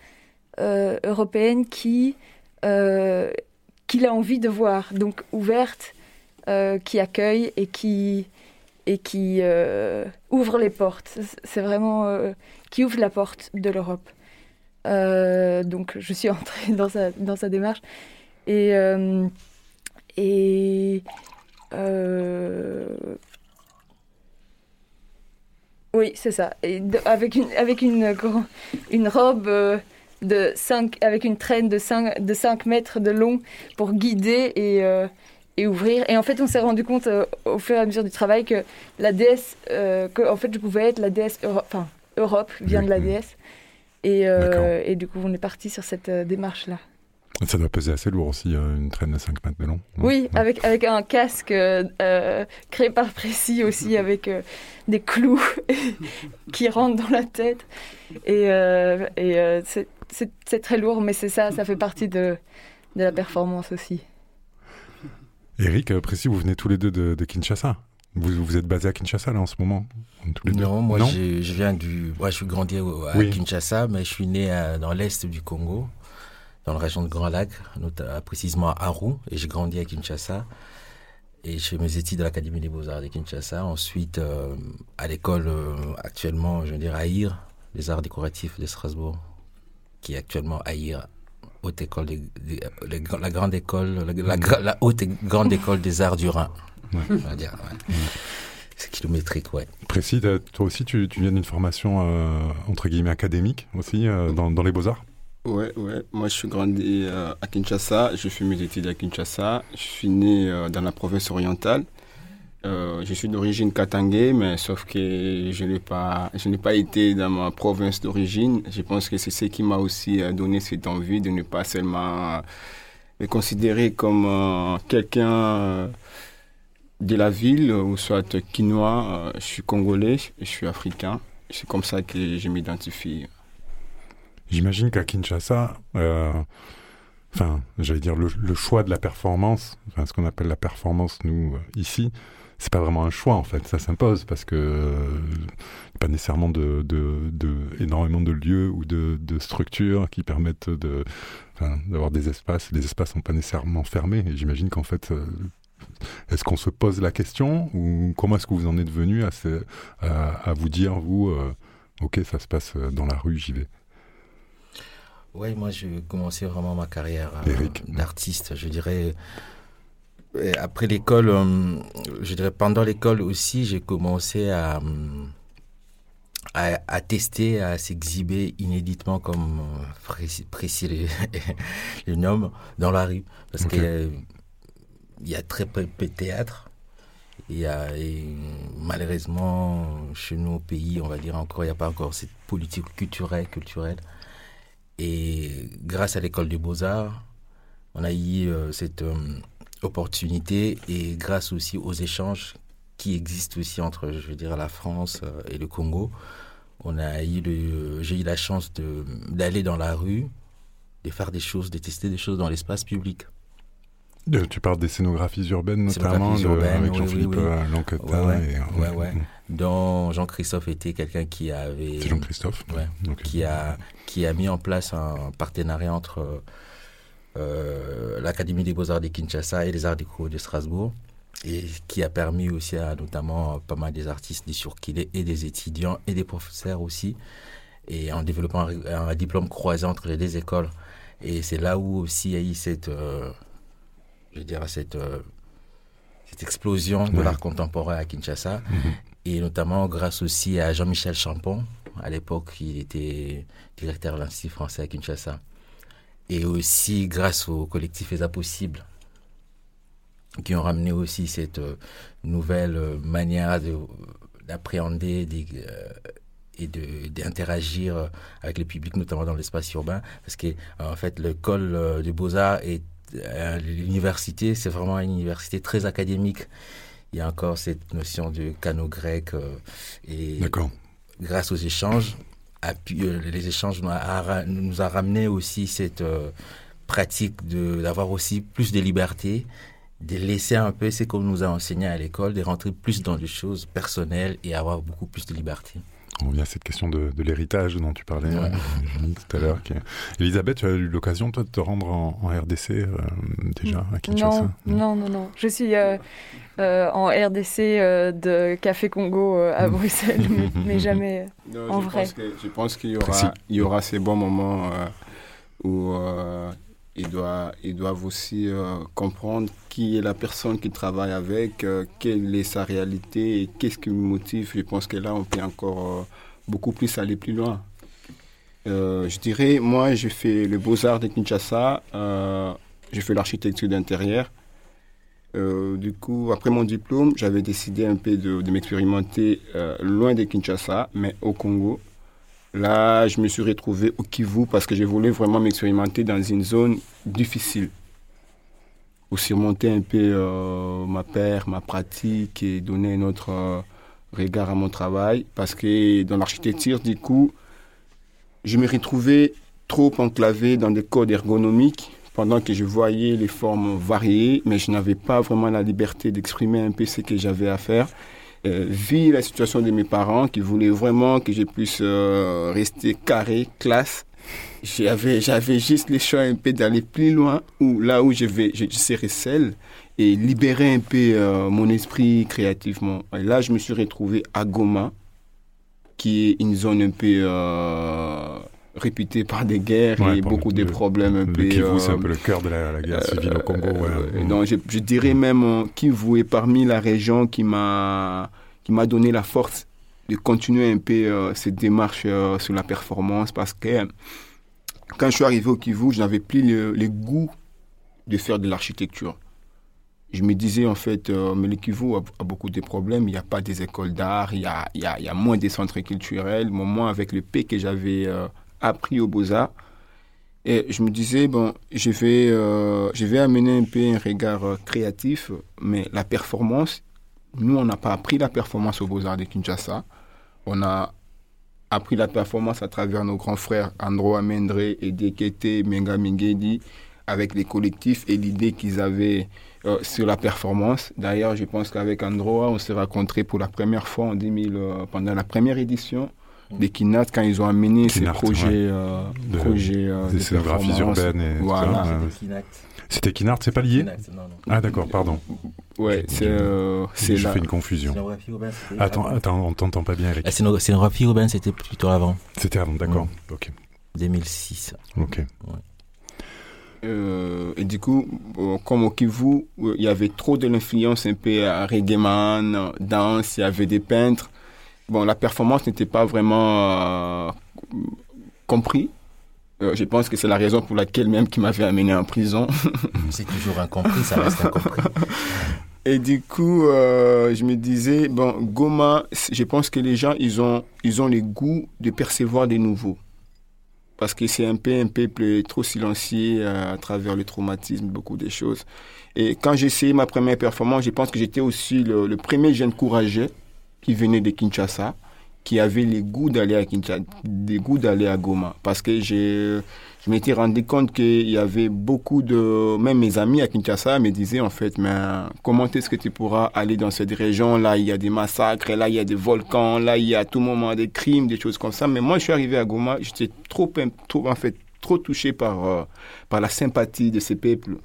européenne qui qu'il a envie de voir, donc ouverte, qui accueille et qui et qui ouvre les portes. C'est- vraiment qui ouvre la porte de l'Europe. Euh, donc je suis (laughs) entrée dans sa, dans sa démarche. Et, euh, et euh, oui, c'est ça. Et de- avec une avec une grand- une robe de 5 avec une traîne de 5 de 5 mètres de long pour guider et et ouvrir. Et en fait, on s'est rendu compte au fur et à mesure du travail que la déesse, que en fait, je pouvais être la déesse, Euro- enfin Europe vient de la déesse. Et, euh, et du coup, on est parti sur cette euh, démarche-là. Ça doit peser assez lourd aussi, euh, une traîne de 5 mètres de long. Oui, avec, avec un casque créé par Précis aussi, (laughs) avec des clous (laughs) qui rentrent dans la tête. Et, et c'est- très lourd, mais c'est ça, ça fait partie de, de la performance aussi. Eric, précis, vous venez tous les deux de, de Kinshasa. Vous, vous êtes basé à Kinshasa là en ce moment tous les deux? Non, moi je viens du. Ouais, je suis grandi à Oui. Kinshasa, mais je suis né à- dans l'est du Congo, dans la région de Grand Lac, précisément à Aru, et j'ai grandi à Kinshasa. Et je fais mes études à l'Académie des Beaux-Arts de Kinshasa. Ensuite, euh, à l'école, euh, actuellement, je veux dire, à IR, les arts décoratifs de Strasbourg, qui est actuellement à IR, haute école, la grande école, la, la haute et grande école des arts du Rhin. On va dire, ouais. C'est kilométrique, ouais. Précis, toi aussi, tu, tu viens d'une formation euh, entre guillemets académique aussi euh, dans, dans les beaux-arts? Ouais, ouais. Moi, je suis grandi euh, à Kinshasa. Je fais mes études à Kinshasa. Je suis né euh, dans la province orientale. Euh, je suis d'origine katangé, mais sauf que je n'ai pas, je n'ai pas été dans ma province d'origine. Je pense que c'est ce qui m'a aussi donné cette envie de ne pas seulement me considérer comme euh, quelqu'un euh, de la ville ou soit quinois. Euh, je suis congolais, je suis africain. C'est comme ça que je m'identifie. J'imagine qu'à Kinshasa, euh, enfin, j'allais dire le, choix de la performance, enfin, ce qu'on appelle la performance, nous, euh, ici, c'est pas vraiment un choix, en fait. Ça s'impose parce que euh, pas nécessairement de, énormément de lieux ou de, structures qui permettent de, d'avoir des espaces. Les espaces sont pas nécessairement fermés. J'imagine qu'en fait, euh, est-ce qu'on se pose la question ou comment est-ce que vous en êtes venu à, ce- à, à vous dire, vous, euh, ok, ça se passe euh, dans la rue, j'y vais? Oui, moi j'ai commencé vraiment ma carrière euh, d'artiste, je dirais. Et après l'école, euh, je dirais pendant l'école aussi, j'ai commencé à, à, à tester, à s'exhiber inéditement comme précis, le, (laughs) le nomme, dans la rue. Parce a- il y a très peu de théâtre. Il y a, malheureusement, chez nous au pays, on va dire encore, il n'y a pas encore cette politique culturelle, culturelle. Et grâce à l'école des beaux-arts, on a eu euh, cette euh, opportunité et grâce aussi aux échanges qui existent aussi entre, je veux dire, la France euh, et le Congo, on a eu j'ai eu la chance d'aller dans la rue, de faire des choses, de tester des choses dans l'espace public. Tu parles des scénographies urbaines notamment, Scénographies de- urbaines, avec Jean-Philippe oui, oui. euh. Ouais, ouais. Dont Jean-Christophe était quelqu'un qui avait. C'est Jean-Christophe, Ouais, ok. qui, a, qui a mis en place un partenariat entre euh, l'Académie des Beaux-Arts de Kinshasa et les Arts déco de Strasbourg. Et qui a permis aussi à notamment pas mal des artistes de circuler et des étudiants et des professeurs aussi. Et en développant un, un diplôme croisé entre les deux écoles. Et c'est là où aussi il y a eu cette. euh, je dirais cette. euh, cette explosion de Ouais. l'art contemporain à Kinshasa, et notamment grâce aussi à Jean-Michel Champon. À l'époque, il était directeur de l'Institut français à Kinshasa. Et aussi grâce au collectif Les Impossibles, qui ont ramené aussi cette euh, nouvelle euh, manière de- d'appréhender et de- d'interagir avec le public, notamment dans l'espace urbain. Parce que, en fait, l'école des beaux-arts euh, l'université, c'est vraiment une université très académique. Il y a encore cette notion de canot grec. euh, et grâce aux échanges, euh, les échanges nous a, nous a ramené aussi cette euh, pratique de- d'avoir aussi plus de liberté, de laisser un peu ce qu'on nous a enseigné à l'école, de rentrer plus dans des choses personnelles et avoir beaucoup plus de liberté. On revient à cette question de, de l'héritage dont tu parlais Ouais. euh, tout à l'heure. qui Elisabeth, tu as eu l'occasion, toi, de te rendre en, en RDC euh, déjà, à Kinshasa Non, non, non, non. Je suis euh, euh, en RDC euh, de Café Congo euh, à Bruxelles, mais, (laughs) mais jamais Non, en je vrai. Pense que, je pense qu'il y aura, il y aura ces bons moments euh, où euh, ils doivent, aussi euh, comprendre qui est la personne qu'ils travaillent avec, euh, quelle est sa réalité et qu'est-ce qui me motive. Je pense que là, on peut encore euh, beaucoup plus aller plus loin. Je dirais, moi, j'ai fait les beaux-arts de Kinshasa, j'ai fait l'architecture d'intérieur. Du coup, après mon diplôme, j'avais décidé un peu de, m'expérimenter loin de Kinshasa, mais au Congo. Là, je me suis retrouvé au Kivu parce que je voulais vraiment m'expérimenter dans une zone difficile. Pour surmonter un peu euh, ma peur, ma pratique et donner un autre euh, regard à mon travail. Parce que dans l'architecture, du coup, je me retrouvais trop enclavé dans des codes ergonomiques pendant que je voyais les formes variées, mais je n'avais pas vraiment la liberté d'exprimer un peu ce que j'avais à faire. Euh, vu la situation de mes parents qui voulaient vraiment que je puisse euh, rester carré, classe, j'avais, j'avais juste le choix un peu d'aller plus loin, ou là où je vais, je, je serai seul, et libérer un peu euh, mon esprit créativement. Et là, je me suis retrouvé à Goma, qui est une zone un peu euh, réputée par des guerres Ouais, et beaucoup de problèmes un Le. Kivu, c'est un euh, peu le cœur de la, la guerre civile au Congo. ouais. euh, donc, je, je dirais même euh, Kivu est parmi la région qui m'a qui m'a donné la force de continuer un peu euh, cette démarche euh, sur la performance parce que euh, quand je suis arrivé au Kivu, je n'avais plus le, le goût de faire de l'architecture. Je me disais en fait, euh, mais le Kivu a, a beaucoup de problèmes. Il n'y a pas des écoles d'art, il y a, il y, a, il y a moins de centres culturels. Moi, moi, avec le P que j'avais euh, appris aux Beaux-Arts, et je me disais, bon, je vais, euh, je vais amener un peu un regard euh, créatif, mais la performance, nous, on n'a pas appris la performance aux Beaux-Arts de Kinshasa. On a appris la performance à travers nos grands frères Andro Amendre et Dekete Menga Mingedi avec les collectifs et l'idée qu'ils avaient euh, sur la performance. D'ailleurs, je pense qu'avec Androa, on s'est rencontrés pour la première fois en 2000, euh, pendant la première édition des Kinat quand ils ont amené ces projets, ouais. euh, De- projets euh, des de scénographies urbaines et voilà. C'était Kinart, c'est pas lié Ah d'accord, pardon. Ouais, c'est euh, Je là. fais une confusion. Scénographie urbaine, c'était Attends, attends, on t'entend pas bien, Eric. La scéno- scénographie urbaine, c'était plutôt avant. C'était avant, d'accord. Ok. 2006. Ok. Euh, et du coup, euh, comme au Kivu, euh, il y avait trop de l'influence un peu à reggae man, danse, il y avait des peintres. Bon, la performance n'était pas vraiment euh, compris. Euh, je pense que c'est la raison pour laquelle même qui m'avait amené en prison. (laughs) C'est toujours incompris, ça reste incompris. Et du coup, euh, je me disais, bon, Goma, je pense que les gens, ils ont, ils ont le goût de percevoir des nouveaux. Parce que c'est un peu un peuple trop silencieux à travers le traumatisme, beaucoup de choses. Et quand j'ai essayé ma première performance, je pense que j'étais aussi le, le premier jeune courageux qui venait de Kinshasa, qui avait le goût d'aller à Kinshasa, le goût d'aller à Goma. Parce que j'ai, je m'étais rendu compte qu'il y avait beaucoup de, même mes amis à Kinshasa me disaient en fait, mais comment est-ce que tu pourras aller dans cette région Là, il y a des massacres, là, il y a des volcans, là, il y a à tout moment des crimes, des choses comme ça. Mais moi, je suis arrivé à Goma, j'étais trop, en fait, trop touché par, euh, par la sympathie de ces peuples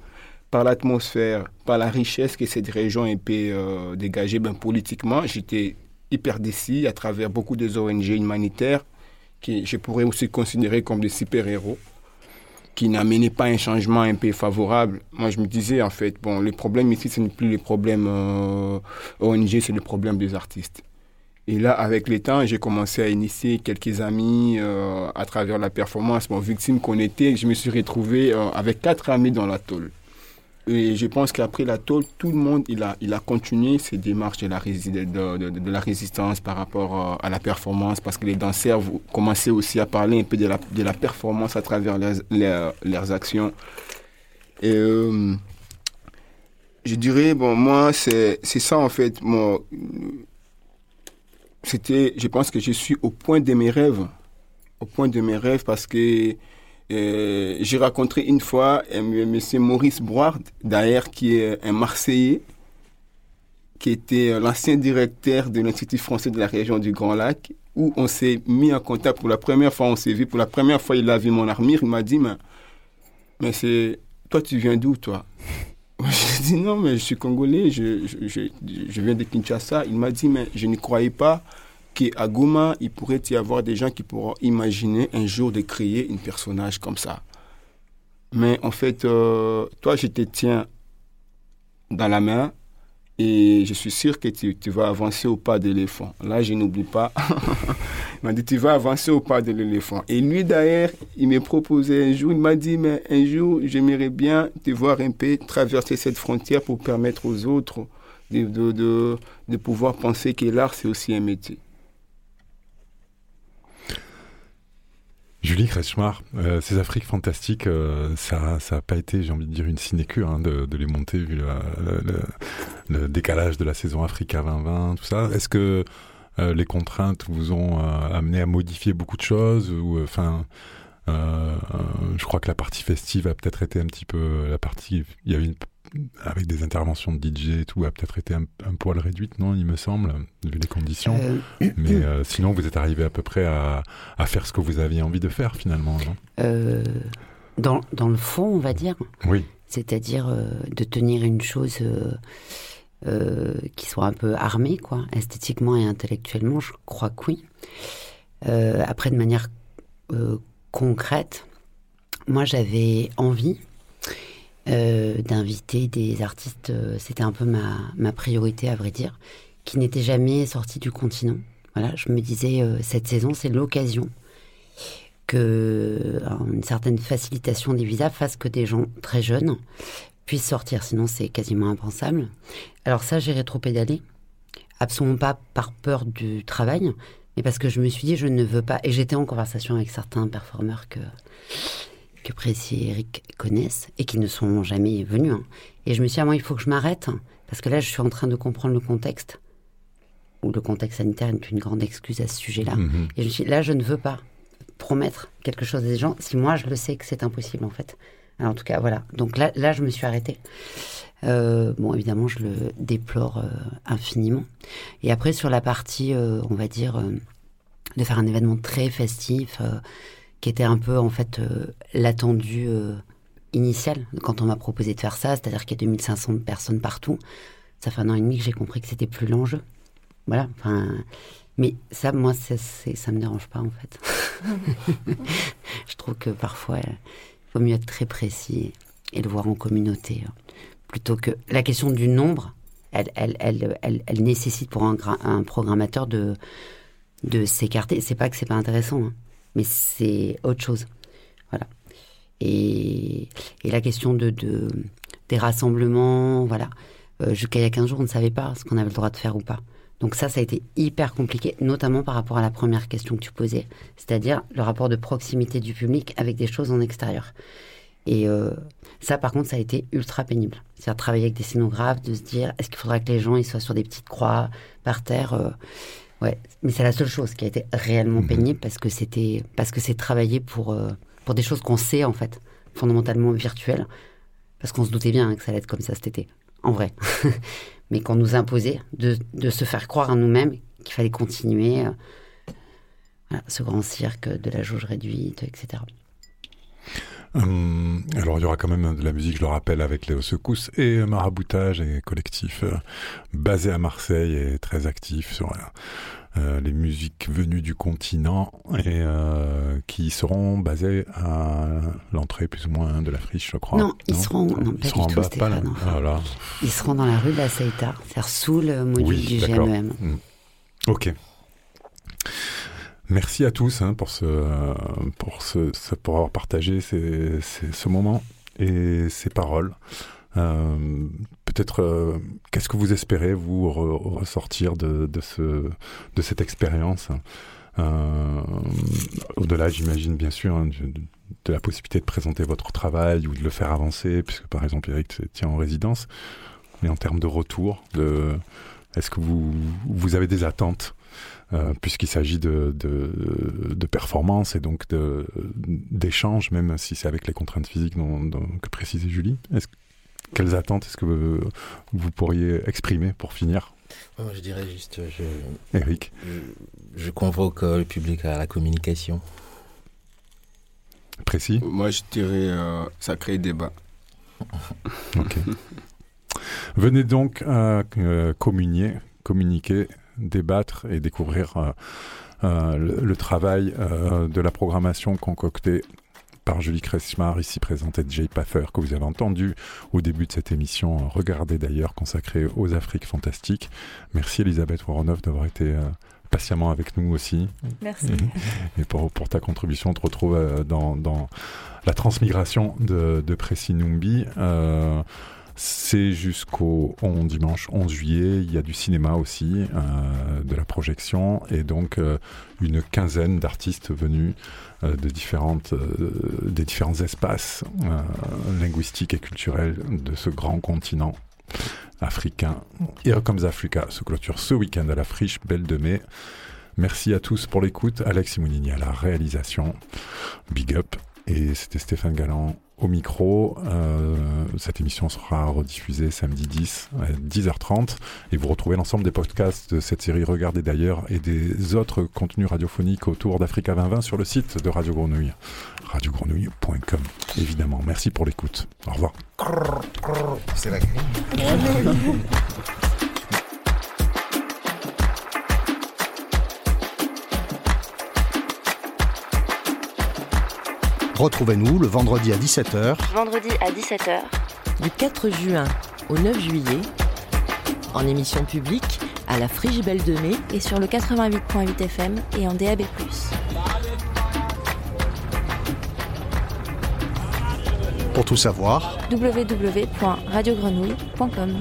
par l'atmosphère, par la richesse que cette région pu euh, dégager ben, politiquement. J'étais hyper déçu à travers beaucoup des ONG humanitaires qui je pourrais aussi considérer comme des super-héros qui n'amenaient pas un changement un peu favorable. Moi, je me disais, en fait, bon, le problème ici, ce n'est plus le problème euh, ONG, c'est le problème des artistes. Et là, avec le temps, j'ai commencé à initier quelques amis euh, à travers la performance. Bon, victime qu'on était, je me suis retrouvé euh, avec quatre amis dans la tôle. Et je pense qu'après la tôle, tout le monde il a, il a continué ses démarches de la, de, de- de- la résistance par rapport euh, à la performance, parce que les danseurs commençaient aussi à parler un peu de la, de la performance à travers leurs, leurs, leurs actions. Et euh, je dirais, bon, moi, c'est ça en fait. C'était, je pense que je suis au point de mes rêves, au point de mes rêves parce que j'ai rencontré une fois monsieur Maurice Board, d'ailleurs, qui est un Marseillais, qui était l'ancien directeur de l'Institut français de la région du Grand Lac, où on s'est mis en contact pour la première fois, on s'est vu. Pour la première fois, il a vu mon armure, il m'a dit, mais, mais c'est, toi, tu viens d'où, toi? (laughs) J'ai dit, non, mais je suis congolais, je, je, je, je viens de Kinshasa. Il m'a dit, mais je ne croyais pas qu'à Goma, il pourrait y avoir des gens qui pourront imaginer un jour de créer un personnage comme ça. Mais en fait, euh, toi, je te tiens dans la main et je suis sûr que tu, vas avancer au pas de l'éléphant. Là, je n'oublie pas. (laughs) il m'a dit, tu vas avancer au pas de l'éléphant. Et lui, d'ailleurs, il m'a proposé un jour, il m'a dit, mais un jour, j'aimerais bien te voir un peu traverser cette frontière pour permettre aux autres de, de, de pouvoir penser que l'art, c'est aussi un métier. Julie Kretschmar, euh, ces Afriques fantastiques, euh, ça n'a pas été, j'ai envie de dire, une sinecure hein, de, les monter vu le, décalage de la saison Africa 2020, tout ça. Est-ce que euh, les contraintes vous ont amené à modifier beaucoup de choses je crois que la partie festive a peut-être été un petit peu la partie il y avait une avec des interventions de DJ et tout, a peut-être été un, un, poil réduite, non, il me semble, vu les conditions. Euh... Mais (coughs) euh, sinon, vous êtes arrivé à peu près à, à, faire ce que vous aviez envie de faire, finalement, non euh, dans, dans, le fond, on va dire. Oui. C'est-à-dire de tenir une chose qui soit un peu armée, quoi, esthétiquement et intellectuellement, je crois que oui. après, de manière concrète, moi, j'avais envie euh, d'inviter des artistes, euh, c'était un peu ma, priorité à vrai dire, qui n'étaient jamais sortis du continent. Voilà, je me disais, euh, cette saison, c'est l'occasion que une certaine facilitation des visas fasse que des gens très jeunes puissent sortir, sinon c'est quasiment impensable. Alors ça, j'ai rétro-pédalé, absolument pas par peur du travail, mais parce que je me suis dit, je ne veux pas, et j'étais en conversation avec certains performeurs que que Précy et Eric connaissent et qui ne sont jamais venus. Hein. Et je me suis dit, ah, moi, il faut que je m'arrête parce que là, je suis en train de comprendre le contexte. Ou le contexte sanitaire est une grande excuse à ce sujet-là. Mmh. Et je me suis dit, là, je ne veux pas promettre quelque chose à des gens si moi, je le sais que c'est impossible, en fait. Alors, en tout cas, voilà. Donc là, là je me suis arrêtée. Euh, bon, évidemment, je le déplore euh, infiniment. Et après, sur la partie, euh, on va dire, de faire un événement très festif, qui était un peu en fait euh, l'attendu euh, initial quand on m'a proposé de faire ça, c'est-à-dire qu'il y a 2500 personnes partout. Ça fait un an et demi que j'ai compris que c'était plus l'enjeu. Voilà. Enfin, mais ça, moi, ça, ça me dérange pas en fait. (laughs) Je trouve que parfois, il vaut mieux être très précis et le voir en communauté hein. plutôt que la question du nombre. Elle, elle, elle, elle, nécessite pour un, un programmateur de de s'écarter. C'est pas que c'est pas intéressant. Hein mais c'est autre chose. Voilà. Et, la question de, de, des rassemblements, voilà. Euh, Jusqu'à il y a 15 jours, on ne savait pas ce qu'on avait le droit de faire ou pas. Donc ça, ça a été hyper compliqué, notamment par rapport à la première question que tu posais, c'est-à-dire le rapport de proximité du public avec des choses en extérieur. Et euh, ça, par contre, ça a été ultra pénible. C'est-à-dire travailler avec des scénographes, de se dire, est-ce qu'il faudra que les gens soient sur des petites croix par terre euh, Ouais, mais c'est la seule chose qui a été réellement mmh. pénible parce que c'était parce que c'est travailler pour euh, pour des choses qu'on sait en fait fondamentalement virtuelles. Parce qu'on se doutait bien que ça allait être comme ça cet été en vrai. (laughs) Mais qu'on nous imposait de, de se faire croire à nous-mêmes qu'il fallait continuer euh, voilà, ce grand cirque de la jauge réduite etc Hum, alors il y aura quand même de la musique, je le rappelle, avec Léo Secousse et Maraboutage et collectif euh, basé à Marseille et très actif sur euh, les musiques venues du continent et euh, qui seront basées à l'entrée plus ou moins de la friche, je crois. Non, ils seront, non, ils seront tout, bas, pas là. Voilà. Ils seront dans la rue de la Seita, c'est-à-dire sous le module oui, du GNEM. Mmh. Ok. Merci à tous hein, pour, pour, avoir partagé ce moment et ces paroles. Euh, Peut-être, euh, qu'est-ce que vous espérez, vous, re ressortir de, de, ce, de cette expérience euh, Au-delà, j'imagine, bien sûr, hein, de, de, la possibilité de présenter votre travail ou de le faire avancer, puisque, par exemple, Eric tient en résidence. Mais en termes de retour, est-ce que vous, vous avez des attentes euh, puisqu'il s'agit de, de, de, performance et donc d'échanges, même si c'est avec les contraintes physiques dont, dont, que précisait Julie. Est quelles attentes est-ce que vous, vous, pourriez exprimer pour finir? Moi, Je dirais juste, je, Eric. Je, je convoque le public à la communication. Précis? Moi, je dirais euh, ça crée débat. ok. Venez donc euh, communier, communiquer débattre et découvrir euh, euh, le, le, travail euh, de la programmation concoctée par Julie Kretschmar, ici présentée de Jay Paffer, que vous avez entendu au début de cette émission. Regardez d'ailleurs, consacrée aux Afriques fantastiques. Merci Elisabeth Woronoff d'avoir été patiemment avec nous aussi. Merci. Et, pour, pour ta contribution, on te retrouve dans, dans la transmigration de, de Précis Numbi. Euh, c'est jusqu'au 11, dimanche 11 juillet. Il y a du cinéma aussi, euh, de la projection, et donc euh, une quinzaine d'artistes venus euh, de différentes, des différents espaces linguistiques et culturels de ce grand continent africain. Here Comes Africa se clôture ce week-end à la Friche Belle de Mai. Merci à tous pour l'écoute. Alex Simonini à la réalisation. Big up. Et c'était Stéphane Galland au micro. Euh, cette émission sera rediffusée samedi 10 à 10h30 et vous retrouvez l'ensemble des podcasts de cette série Regardez d'ailleurs et des autres contenus radiophoniques autour d'Africa 2020 sur le site de Radio Grenouille, radiogrenouille.com évidemment. Merci pour l'écoute. Au revoir. C'est la (laughs) Retrouvez-nous le vendredi à 17h Vendredi à 17h. Du 4 juin au 9 juillet. En émission publique à la Friche Belle de Mai. Et sur le 88.8 FM et en DAB+. pour tout savoir. www.radiogrenouille.com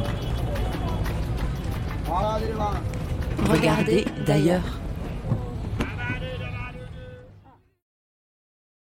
Regardez d'ailleurs.